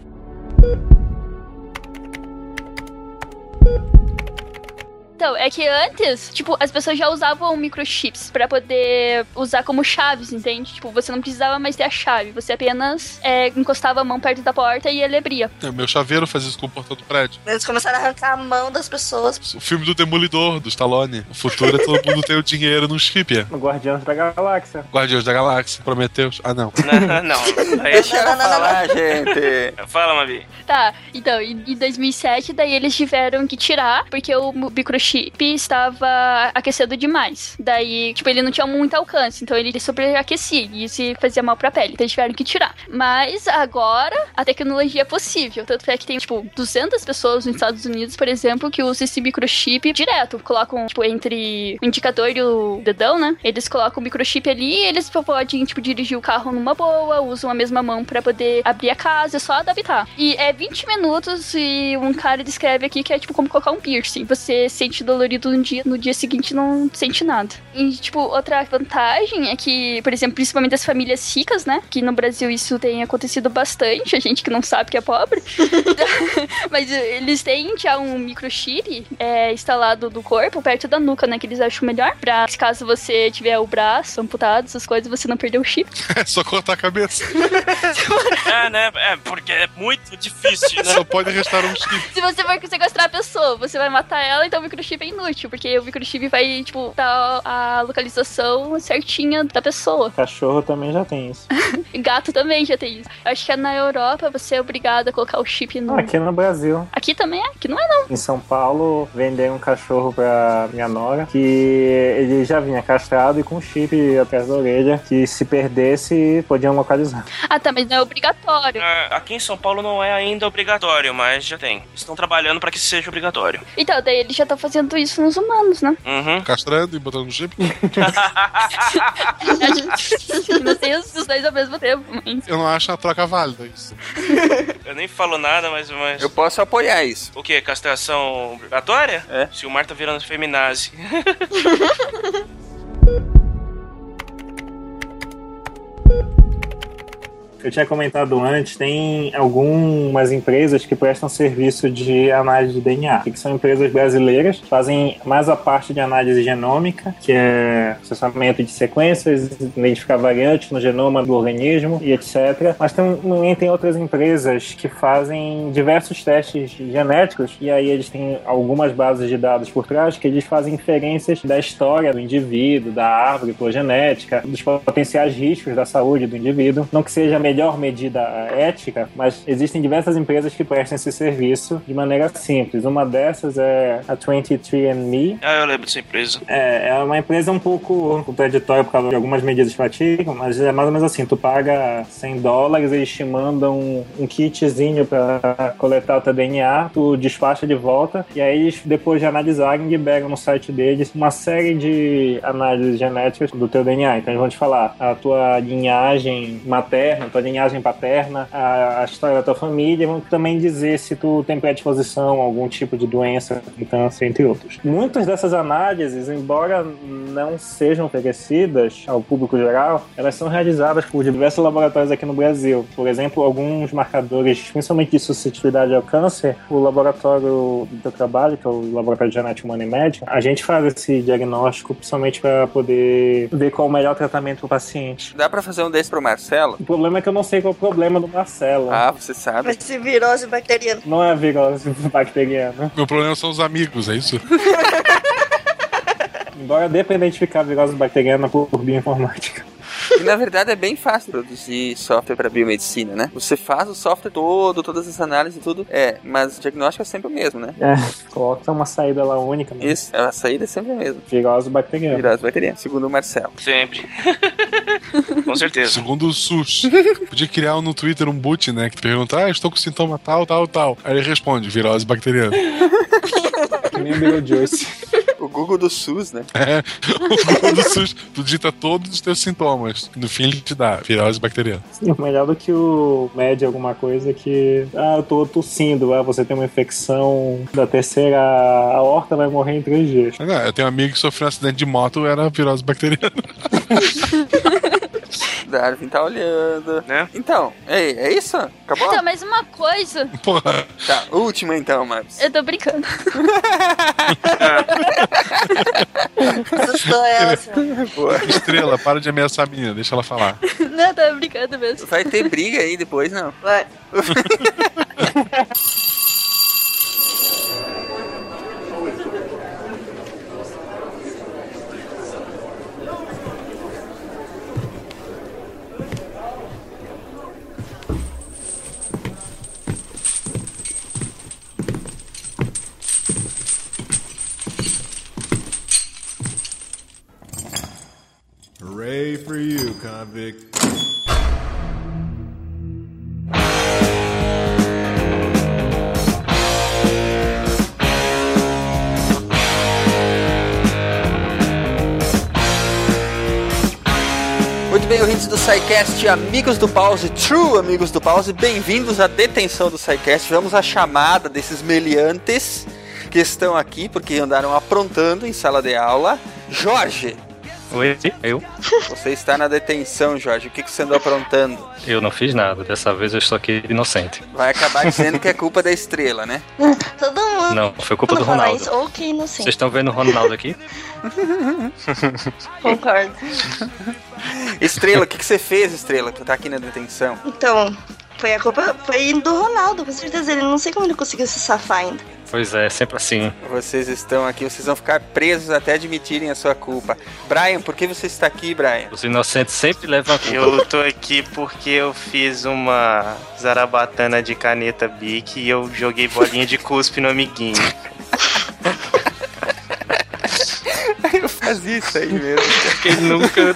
Então, é que antes, tipo, as pessoas já usavam microchips pra poder usar como chaves, entende? Tipo, você não precisava mais ter a chave, você apenas é, encostava a mão perto da porta e ele abria. É, Meu chaveiro faz isso com o portão do prédio. Eles começaram a arrancar a mão das pessoas. O filme do Demolidor, do Stallone. O futuro é todo mundo ter o dinheiro num chip. É. O Guardiões da Galáxia. Guardiões da Galáxia, Prometeus. Ah, não. Não, não. Aí- Deixa eu falar, gente. Fala, Mavi. Tá, então, em em 2007, daí eles tiveram que tirar, porque o microchip estava aquecendo demais. Daí, tipo, ele não tinha muito alcance, então ele sobreaquecia e isso fazia mal pra pele, então eles tiveram que tirar. Mas agora, a tecnologia é possível, tanto é que tem, tipo, 200 pessoas nos Estados Unidos, por exemplo, que usam esse microchip direto. Colocam, tipo, entre o indicador e o dedão, né? Eles colocam o microchip ali e eles podem, tipo, dirigir o carro numa boa, usam a mesma mão pra poder abrir a casa, é só adaptar. E é 20 minutos e um cara descreve aqui que é, tipo, como colocar um piercing. Você sente dolorido um dia, no dia seguinte não sente nada. E, tipo, outra vantagem é que, por exemplo, principalmente as famílias ricas, né? Que no Brasil isso tem acontecido bastante, a gente que não sabe que é pobre. Mas eles têm já um microchip é, instalado no corpo, perto da nuca, né? Que eles acham melhor. Pra se caso você tiver o braço amputado, essas coisas, você não perder o chip. É só cortar a cabeça. É, né? É, porque é muito difícil, né? Só pode restar um chip. Se você for sequestrar a pessoa, você vai matar ela, então o microchip microchip é inútil, porque o microchip vai, tipo, dar a localização certinha da pessoa. Cachorro também já tem isso. Gato também já tem isso. Eu acho que é na Europa você é obrigado a colocar o chip no. Aqui no Brasil. Aqui também é? Aqui não é, não. Em São Paulo, venderam um cachorro pra minha nora que ele já vinha castrado e com chip atrás da orelha, que se perdesse, podiam localizar. Ah, tá, mas não é obrigatório. Ah, Aqui em São Paulo não é ainda obrigatório, mas já tem. Estão trabalhando pra que seja obrigatório. Então, daí ele já tá fazendo isso nos humanos, né? Uhum. Castrando e botando no chip. A gente não tem os os dois ao mesmo tempo, mas. Eu não acho a troca válida isso. Eu nem falo nada, mas. mas... Eu posso apoiar isso. O que? Castração obrigatória? É. Se o Mar tá virando feminazi. Eu tinha comentado antes, tem algumas empresas que prestam serviço de análise de DNA, que são empresas brasileiras, fazem mais a parte de análise genômica, que é processamento de sequências, identificar variantes no genoma do organismo e etc. Mas também tem outras empresas que fazem diversos testes genéticos, e aí eles têm algumas bases de dados por trás que eles fazem inferências da história do indivíduo, da árvore filogenética, dos potenciais riscos da saúde do indivíduo. Não que seja a melhor medida ética, mas existem diversas empresas que prestam esse serviço de maneira simples. Uma dessas é a 23andMe, ah, eu lembro dessa empresa. é, é uma empresa um pouco contraditória por causa de algumas medidas que praticam, mas é mais ou menos assim, tu paga 100 dólares, eles te mandam um kitzinho para coletar o teu DNA, tu despacha de volta, e aí eles, depois de analisarem, liberam no site deles uma série de análises genéticas do teu DNA. Então eles vão te falar a tua linhagem materna, a tua linhagem paterna, a, a história da tua família, vão também dizer se tu tem predisposição a algum tipo de doença, câncer, entre outros. Muitas dessas análises, embora não sejam oferecidas ao público geral, elas são realizadas por diversos laboratórios aqui no Brasil. Por exemplo, alguns marcadores, principalmente de suscetibilidade ao câncer, o laboratório do trabalho, que é o Laboratório de Genética Humana e Médica, a gente faz esse diagnóstico principalmente para poder ver qual o melhor tratamento para o paciente. Dá pra fazer um desse pro Marcelo? O problema é que eu não sei qual é o problema do Marcelo. Ah, você sabe. Vai ser virose bacteriana. Não é virose bacteriana. Meu problema são os amigos, é isso? Embora dê pra identificar a virose bacteriana por, por bioinformática. E na verdade é bem fácil produzir software para biomedicina, né? Você faz o software todo, todas as análises e tudo. É, mas o diagnóstico é sempre o mesmo, né? É, coloca uma saída lá única. Né? Isso, a saída é sempre a mesma. Virose bacteriana. Virose bacteriana, segundo o Marcelo. Sempre. Com certeza. Segundo o SUS. Podia criar no Twitter um boot, né? Que pergunta, ah, estou com sintoma tal, tal, tal. Aí ele responde, virose bacteriana. Que nem o Beetlejuice. O Google do SUS, né? É, o Google do SUS, tu digita todos os teus sintomas. No fim ele te dá virose bacteriana. Sim, melhor do que o médio alguma coisa que. Ah, eu tô tossindo, ah, você tem uma infecção da terceira aorta, vai morrer em três dias. Não, eu tenho um amigo que sofreu um acidente de moto, era virose bacteriana. Darwin tá olhando. Né? Então, é, é isso? Acabou? Então, mas uma coisa. Porra. Tá, última então, Marcos. Eu tô brincando. Assustou ela, assim. Boa. Estrela, para de ameaçar a menina, deixa ela falar. Não, tô brincando mesmo. Vai ter briga aí depois, não? Vai. SciCast, amigos do Pause, true amigos do Pause, bem-vindos à detenção do SciCast. Vamos à chamada desses meliantes que estão aqui porque andaram aprontando em sala de aula. Jorge, Oi, eu? você está na detenção, Jorge. O que, que você andou aprontando? Eu não fiz nada. Dessa vez eu estou aqui inocente. Vai acabar dizendo que é culpa da estrela, né? Todo mundo. Não, foi culpa do Ronaldo. Isso, ou que Vocês inocente. estão vendo o Ronaldo aqui? Concordo. Estrela, o que, que você fez, Estrela? que Tu tá aqui na detenção. Então, Foi a culpa foi do Ronaldo, com certeza. Ele não sei como ele conseguiu se safar ainda. Pois é, sempre assim. Vocês estão aqui, vocês vão ficar presos até admitirem a sua culpa. Brian, por que você está aqui, Brian? Os inocentes sempre levam a culpa. Eu tô aqui porque eu fiz uma zarabatana de caneta Bic e eu joguei bolinha de cuspe no amiguinho. Fazia isso aí mesmo. Quem nunca.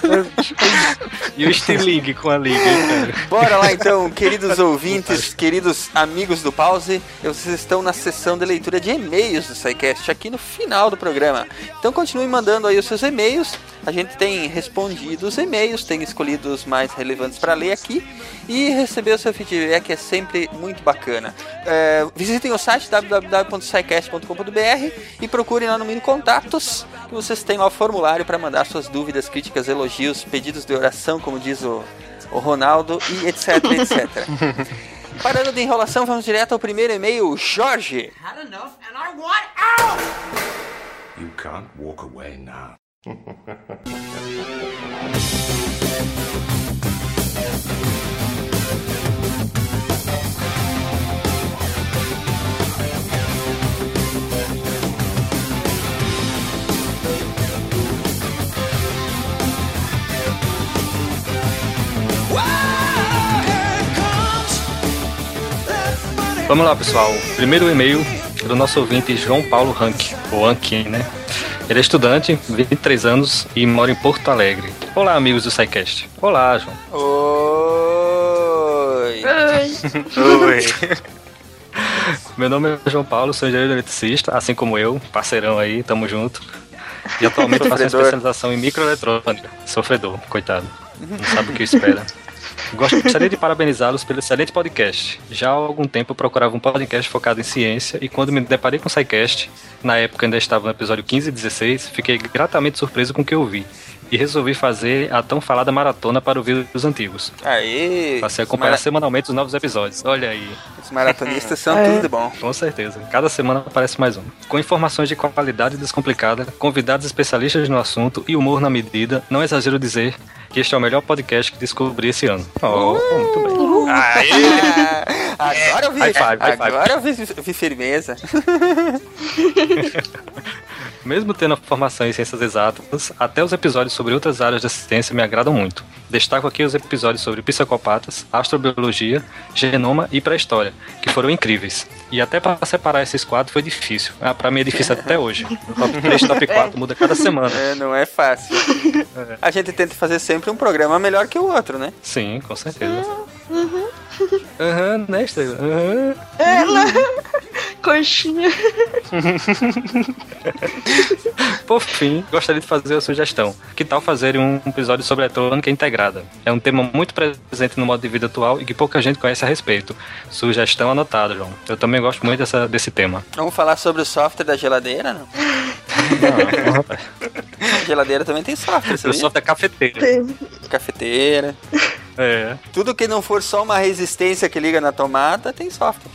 e o estilingue com a liga, hein, cara? Bora lá então, queridos ouvintes, queridos amigos do Pause, vocês estão na sessão de leitura de e-mails do SciCast, aqui no final do programa. Então continue mandando aí os seus e-mails, a gente tem respondido os e-mails, tem escolhido os mais relevantes para ler aqui e receber o seu feedback é sempre muito bacana. É, visitem o site www.scicast.com.br e procurem lá no menu contatos que vocês têm lá o formulário para mandar suas dúvidas, críticas, elogios, pedidos de oração, como diz o, o Ronaldo e etc, etc. Parando de enrolação, vamos direto ao primeiro e-mail, Jorge. Had enough and I want out! You can't walk away now. Vamos lá, pessoal. Primeiro e-mail do nosso ouvinte João Paulo Rank, ou Anki, né? Ele é estudante, 23 anos e mora em Porto Alegre. Olá, amigos do SciCast. Olá, João. Oi. Oi. Meu nome é João Paulo, sou engenheiro eletricista, assim como eu, parceirão aí, tamo junto. E atualmente faço especialização em microeletrônica. Sofredor, coitado. Não sabe o que espera. Gostaria de parabenizá-los pelo excelente podcast. Já há algum tempo eu procurava um podcast focado em ciência e quando me deparei com o SciCast, na época ainda estava no episódio 15 e 16, fiquei gratamente surpreso com o que eu vi. E resolvi fazer a tão falada maratona para ouvir os antigos. Aí. Passei a acompanhar mara- semanalmente os novos episódios. Olha aí. Os maratonistas são É. tudo bom. Com certeza. Cada semana aparece mais um. Com informações de qualidade descomplicada, convidados especialistas no assunto e humor na medida, não exagero dizer que este é o melhor podcast que descobri esse ano. Oh, muito bem. Agora eu vi, High five, high five. agora eu vi, vi firmeza. Mesmo tendo a formação em ciências exatas, até os episódios sobre outras áreas da ciência me agradam muito. Destaco aqui os episódios sobre psicopatas, astrobiologia, genoma e pré-história, que foram incríveis. E até para separar esses quatro foi difícil. Ah, para mim é difícil até hoje. O top 3 top 4 muda cada semana. É, não é fácil. A gente tenta fazer sempre um programa melhor que o outro, né? Sim, com certeza. Aham, né, Estrela? Aham. É, não. Coxinha. Por fim, gostaria de fazer a sugestão. Que tal fazer um episódio sobre eletrônica integrada? É um tema muito presente no modo de vida atual e que pouca gente conhece a respeito. Sugestão anotada, João. Eu também gosto muito dessa, desse tema. Vamos falar sobre o software da geladeira, não? Não. A geladeira também tem software, O sabia? software é cafeteira. Cafeteira. É. Tudo que não for só uma resistência que liga na tomada, tem software.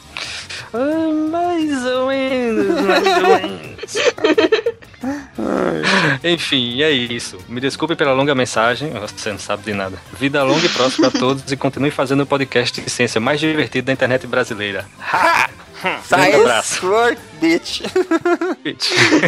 Ah, mais ou menos, mais ou menos. Enfim, é isso. Me desculpe pela longa mensagem, você não sabe de nada. Vida longa e próspera a todos e continue fazendo o podcast de ciência mais divertido da internet brasileira. Ha! Grande Science Work, bitch.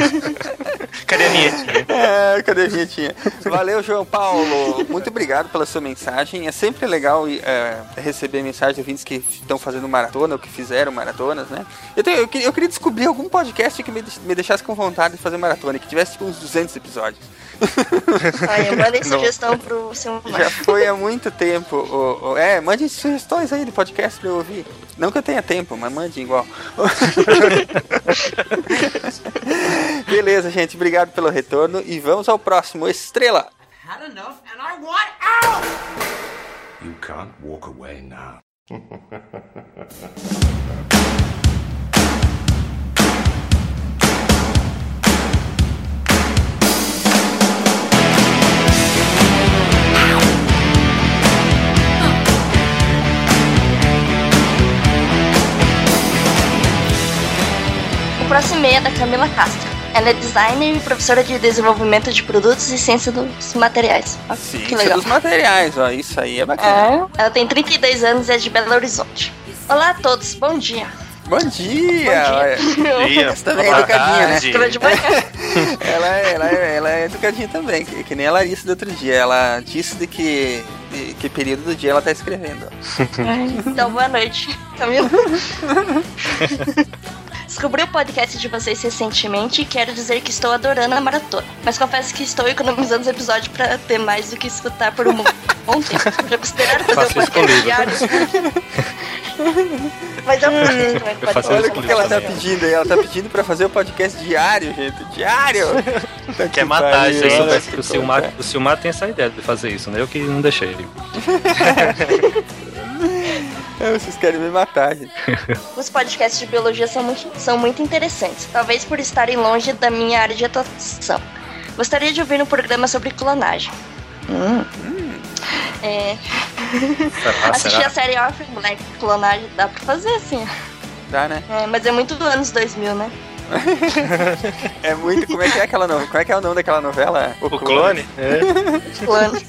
Cadê a vinhetinha? É, cadê a vinhetinha? Valeu, João Paulo. Muito obrigado pela sua mensagem. É sempre legal é, receber mensagens de ouvintes que estão fazendo maratona ou que fizeram maratonas, né? Eu, tenho- eu queria, eu queria descobrir algum podcast que me, deix- me deixasse com vontade de fazer maratona, que tivesse tipo, uns 200 episódios. Mandei Não. sugestão pro seu Já foi há muito tempo. o- o- é, mande sugestões aí de podcast pra eu ouvir. Não que eu tenha tempo, mas mande igual. Beleza, gente. Obrigado pelo retorno. E vamos ao próximo. Estrela. Had enough and I want out! You can't walk away now. próximo e-mail é da Camila Castro. Ela é designer e professora de desenvolvimento de produtos e ciência dos materiais. Ó, Ciência que legal. dos materiais, ó. Isso aí é bacana. É, ela tem 32 anos e é de Belo Horizonte. Olá a todos, bom dia. Bom dia! Bom dia. Essa também é Boa educadinha, né? tarde. De manhã. ela, é- ela, é- ela é educadinha também, que, que nem a Larissa do outro dia. Ela disse de que, de que período do dia ela tá escrevendo. Então, boa noite, Camila. Descobri o podcast de vocês recentemente e quero dizer que estou adorando a maratona. Mas confesso que estou economizando os episódios para ter mais do que escutar por um bom tempo. Já consideraram fazer Faço um podcast diário? Mas eu faço também Eu faço Olha o que, ela tá pedindo aí. Ela tá pedindo pra fazer o podcast diário, gente. Diário! Tá Quer que matar gente. olha O que Silmar, o Silmar tem essa ideia de fazer isso, né? Eu que não deixei. É, Vocês querem me matar, gente. Os podcasts de biologia são muito, são muito interessantes, talvez por estarem longe da minha área de atuação. Gostaria de ouvir um programa sobre clonagem. Hum. É, Será? assisti Será? a série Orphan Black, clonagem, dá pra fazer assim. Dá, né? É, mas é muito dos anos 2000, né? É muito. Como é que é aquela novela? Como é que é o nome daquela novela? O clone? É. Clone.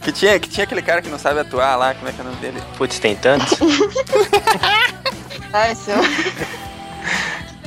Que tinha, que tinha aquele cara que não sabe atuar lá, como é que é o nome dele? Putz, tem tantos? Ai, seu.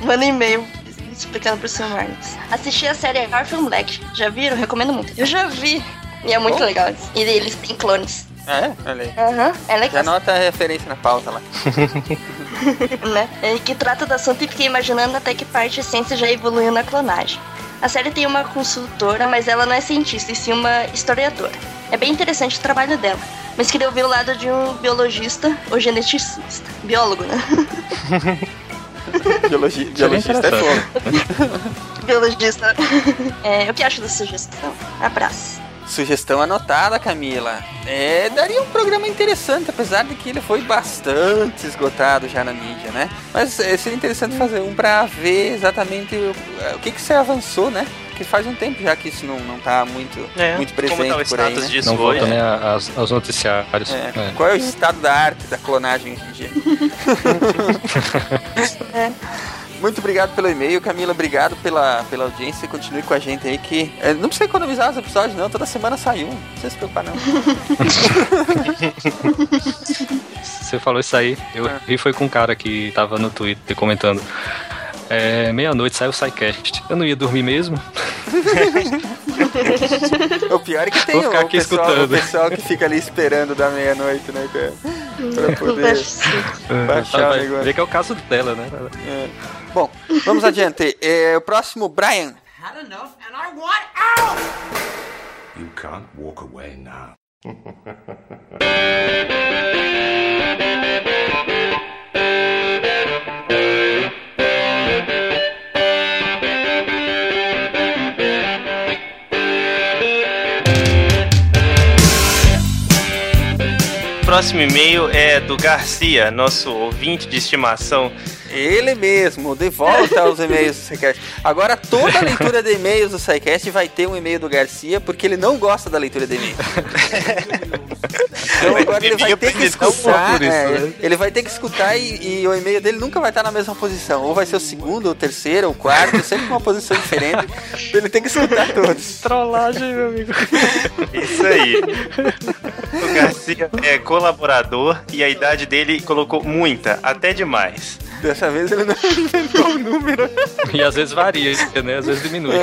Manda e-mail explicando pro seu Marcos. Assisti a série Orphan Black. Já viram? Recomendo muito. Eu já vi. E é muito Bom. legal. E eles têm clones. É, olha aí. Aham, é Já legal. anota a referência na pauta lá. né? É, que trata do assunto e fiquei imaginando até que parte a ciência já evoluiu na clonagem. A série tem uma consultora, mas ela não é cientista, e sim uma historiadora. É bem interessante o trabalho dela, mas queria ouvir o lado de um biologista ou geneticista. Biólogo, né? Biologi, biologista é fogo. biologista. É, o que acha da sugestão? Abraço. Sugestão anotada, Camila. É, daria um programa interessante, apesar de que ele foi bastante esgotado já na mídia, né? Mas é, seria interessante fazer um pra ver exatamente o, o que, que você avançou, né? Porque faz um tempo já que isso não, não tá muito, É, muito presente tá por aí, né? disso Não volta a- aos, aos noticiários. É. É. Qual é o estado da arte da clonagem hoje em dia? Muito obrigado pelo e-mail, Camila. Obrigado pela, pela audiência. Continue com a gente aí que. é, não precisa economizar os episódios, não. Toda semana sai um. Não precisa se preocupar, não. Você falou isso aí. Eu É. ri foi com um cara que tava no Twitter comentando. É, meia-noite saiu o SciCast. Eu não ia dormir mesmo? O pior é que tem Vou ficar o aqui pessoal, o escutando. pessoal que fica ali esperando da meia-noite, né, cara? Pra poder baixar o Vai negócio. ver que é o caso dela, né? É. Bom, vamos adiante. É, o próximo, Brian. Had enough and I want out! You can't walk away now. Próximo e-mail é do Garcia, nosso ouvinte de estimação. Ele mesmo, de volta aos e-mails do SciCast. Agora toda a leitura de e-mails do SciCast vai ter um e-mail do Garcia, porque ele não gosta da leitura de e-mail. Então agora ele vai ter que escutar. é, né? Ele vai ter que escutar e, e o e-mail dele nunca vai estar na mesma posição. Ou vai ser o segundo, ou o terceiro, ou o quarto, sempre com uma posição diferente. Ele tem que escutar todos. Trollagem, meu amigo. Isso aí. O Garcia é colaborador e a idade dele colocou muita, até demais. Dessa vez ele não inventou o número. E às vezes varia, né? Às vezes diminui.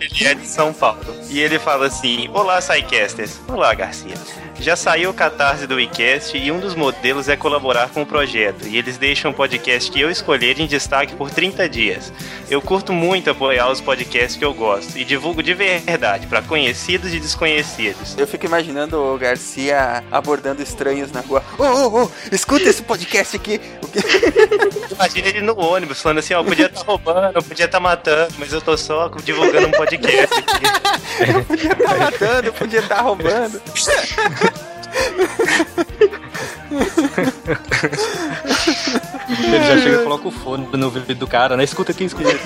Ele é de São Paulo. E ele fala assim: Olá, SciCasters. Olá, Garcia. Já saiu o catarse do WeCast e um dos modelos é colaborar com o projeto. E eles deixam o podcast que eu escolher em destaque por 30 dias. Eu curto muito apoiar os podcasts que eu gosto e divulgo de verdade para conhecidos e desconhecidos. Eu fico imaginando o Garcia abordando estranhos na rua. Ô, ô, ô, escuta esse podcast aqui. Imagina ele no ônibus falando assim: Ó, podia estar roubando, eu podia estar matando, mas eu tô só divulgando um podcast aqui. Eu podia estar matando, eu podia estar roubando. Ele já chega e coloca o fone no ouvido do cara, né? Escuta aqui, escuta aqui.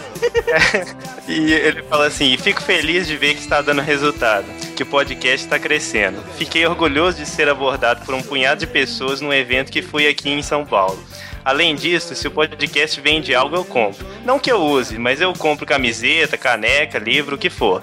E ele fala assim: fico feliz de ver que está dando resultado, que o podcast está crescendo. Fiquei orgulhoso de ser abordado por um punhado de pessoas num evento que fui aqui em São Paulo. Além disso, se o podcast vende algo, eu compro. Não que eu use, mas eu compro camiseta, caneca, livro, o que for.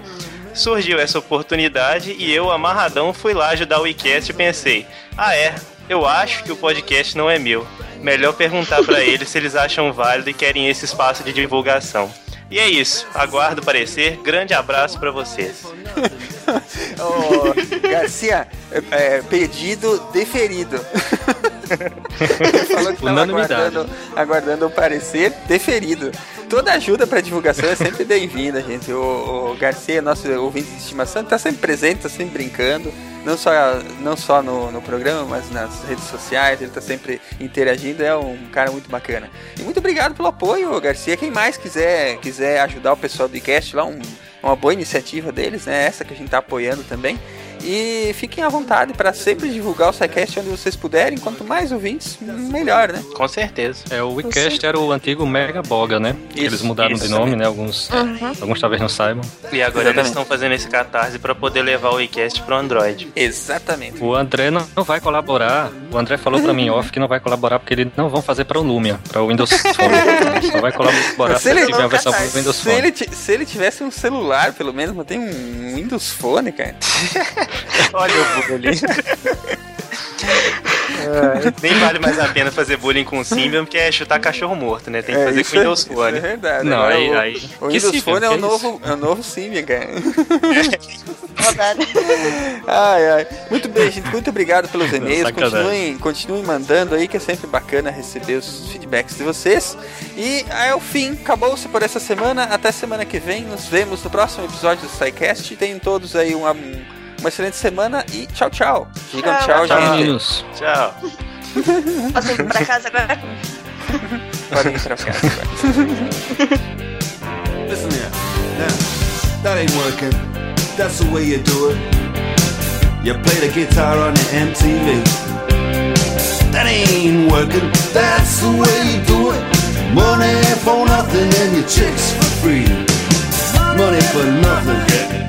Surgiu essa oportunidade e eu, amarradão, fui lá ajudar o WeCast e pensei: ah, é, eu acho que o podcast não é meu. Melhor perguntar pra eles se eles acham válido e querem esse espaço de divulgação. E é isso. Aguardo o parecer. Grande abraço pra vocês. Ô, Garcia, é, é, pedido deferido. Ele falou que aguardando, aguardando o parecer deferido. Toda ajuda para divulgação é sempre bem-vinda, gente. O, o Garcia, nosso ouvinte de estimação, está sempre presente, está sempre brincando. Não só, não só no, no programa, mas nas redes sociais, ele está sempre interagindo. É um cara muito bacana. E muito obrigado pelo apoio, Garcia. Quem mais quiser, quiser ajudar o pessoal do iCast lá, um, uma boa iniciativa deles, né? Essa que a gente está apoiando também. E fiquem à vontade para sempre divulgar o SciCast onde vocês puderem. Quanto mais ouvintes, melhor, né? Com certeza. É, o WeCast era o antigo Mega Boga, né? Isso, Eles mudaram isso. de nome, né? Alguns, Uhum. alguns talvez não saibam. E agora eles estão fazendo esse catarse pra poder levar o WeCast pro Android. Exatamente. O André não, não vai colaborar. O André falou pra mim off que não vai colaborar porque eles não vão fazer pra o Lumia, pra o Windows Phone. Só vai colaborar se ele tiver a versão pro Windows se, Phone. ele, se ele tivesse um celular, pelo menos, mas tem um Windows Phone, cara. Olha o bullying. Nem vale mais a pena fazer bullying com o Symbian, porque é chutar cachorro morto, né? Tem que É, fazer com o Windows é- Phone. é verdade. Não, Agora aí- o, aí- o que Windows Symbian? Phone é o, novo, é o novo Symbian, cara. Ai, ai. Muito bem, gente. Muito obrigado pelos e-mails. Continuem, continuem mandando aí, que é sempre bacana receber os feedbacks de vocês. E é o fim. Acabou-se por essa semana. Até semana que vem. Nos vemos no próximo episódio do SciCast. Tenham todos aí uma, uma excelente semana e tchau, tchau. Digam Tchau, tchau, Tchau, gente. meninos. Tchau. Posso ir pra casa agora? Podem ir pra casa agora. Listen here. Now, that ain't working. That's the way you do it. You play the guitar on the MTV. That ain't working. That's the way you do it. Money for nothing and your chicks for free. Money for nothing.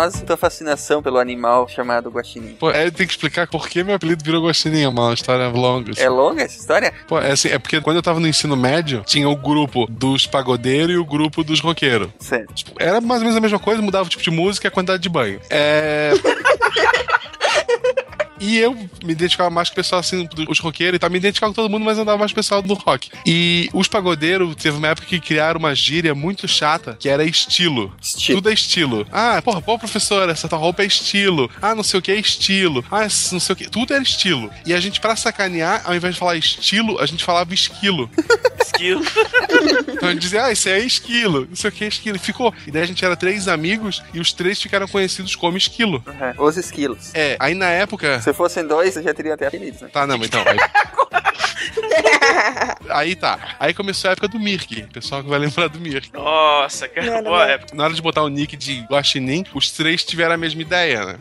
Nós a tua fascinação pelo animal chamado guaxinim. Pô, é, tem que explicar por que meu apelido virou Guaxinim, é uma história longa. assim. É longa essa história? Pô, é assim, é porque quando eu tava no ensino médio, tinha o grupo dos pagodeiros e o grupo dos roqueiros. Certo. Tipo, era mais ou menos a mesma coisa, mudava o tipo de música e a quantidade de banho. É. E eu me identificava mais com o pessoal assim, os roqueiros e tal, me identificava com todo mundo, mas andava mais com o pessoal do rock. E os pagodeiros, teve uma época que criaram uma gíria muito chata, que era estilo. Tudo é estilo. Ah, porra, pô, professor, essa tua roupa é estilo. Ah, não sei o que é estilo. Ah, não sei o que. Tudo era estilo. E a gente, pra sacanear, ao invés de falar estilo, a gente falava esquilo. Esquilo. Então a gente dizia, ah, isso aí é esquilo, não sei o que é esquilo. E ficou. E daí a gente era três amigos e os três ficaram conhecidos como esquilo. Uhum. Os esquilos. É, aí na época. Se fossem dois, já teriam até apelidos, né? Tá, não, então. Aí, tá. Aí começou a época do Mirk. O pessoal que vai lembrar do Mirk. Nossa, cara, boa época. Na hora de botar o nick de Guaxinim, os três tiveram a mesma ideia, né?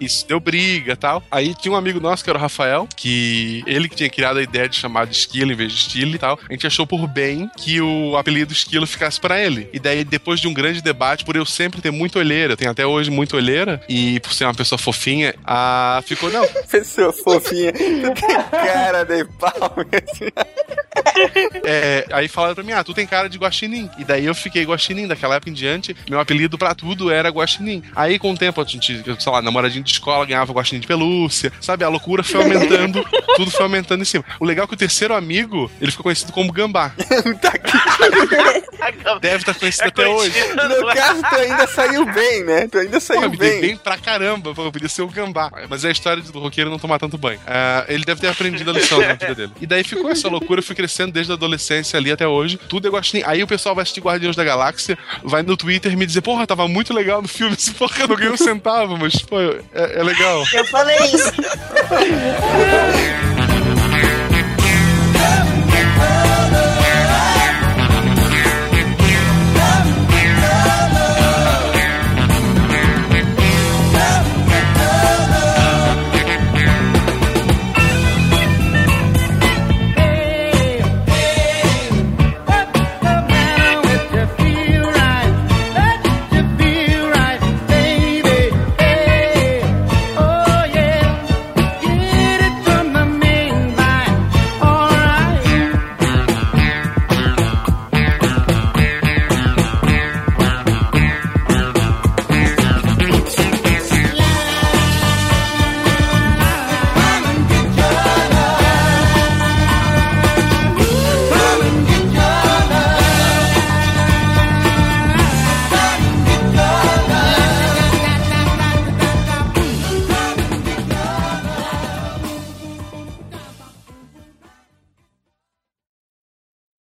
Isso deu briga e tal. Aí tinha um amigo nosso, que era o Rafael, que ele que tinha criado a ideia de chamar de Esquilo em vez de Estilo e tal. A gente achou por bem que o apelido Esquilo ficasse pra ele. E daí, depois de um grande debate, por eu sempre ter muita olheira, eu tenho até hoje muita olheira, e por ser uma pessoa fofinha, a... ficou, não. Pessoa fofinha. Tu tem cara de pau mesmo. É, aí falaram pra mim, ah, tu tem cara de guaxinim. E daí eu fiquei guaxinim. Daquela época em diante, meu apelido pra tudo era guaxinim. Aí com o tempo, a gente, sei lá, namoradinho de escola, ganhava guaxinim de pelúcia. Sabe, a loucura foi aumentando, tudo foi aumentando em cima. O legal é que o terceiro amigo, ele ficou conhecido como Gambá. Deve estar conhecido até hoje. No caso, tu ainda saiu bem, né? Tu ainda saiu Pô, me dei bem. bem pra caramba, eu podia ser o gambá. Mas é a história do roqueiro não tomar tanto banho. Ah, ele deve ter aprendido a lição na vida dele. E daí ficou essa essa loucura, eu fui crescendo desde a adolescência ali até hoje. Tudo é Guaxinim. Aí o pessoal vai assistir Guardiões da Galáxia, vai no Twitter me dizer, porra, tava muito legal no filme, assim, se porra, eu não ganhei um centavo, mas, pô, é, é legal. Eu falei isso.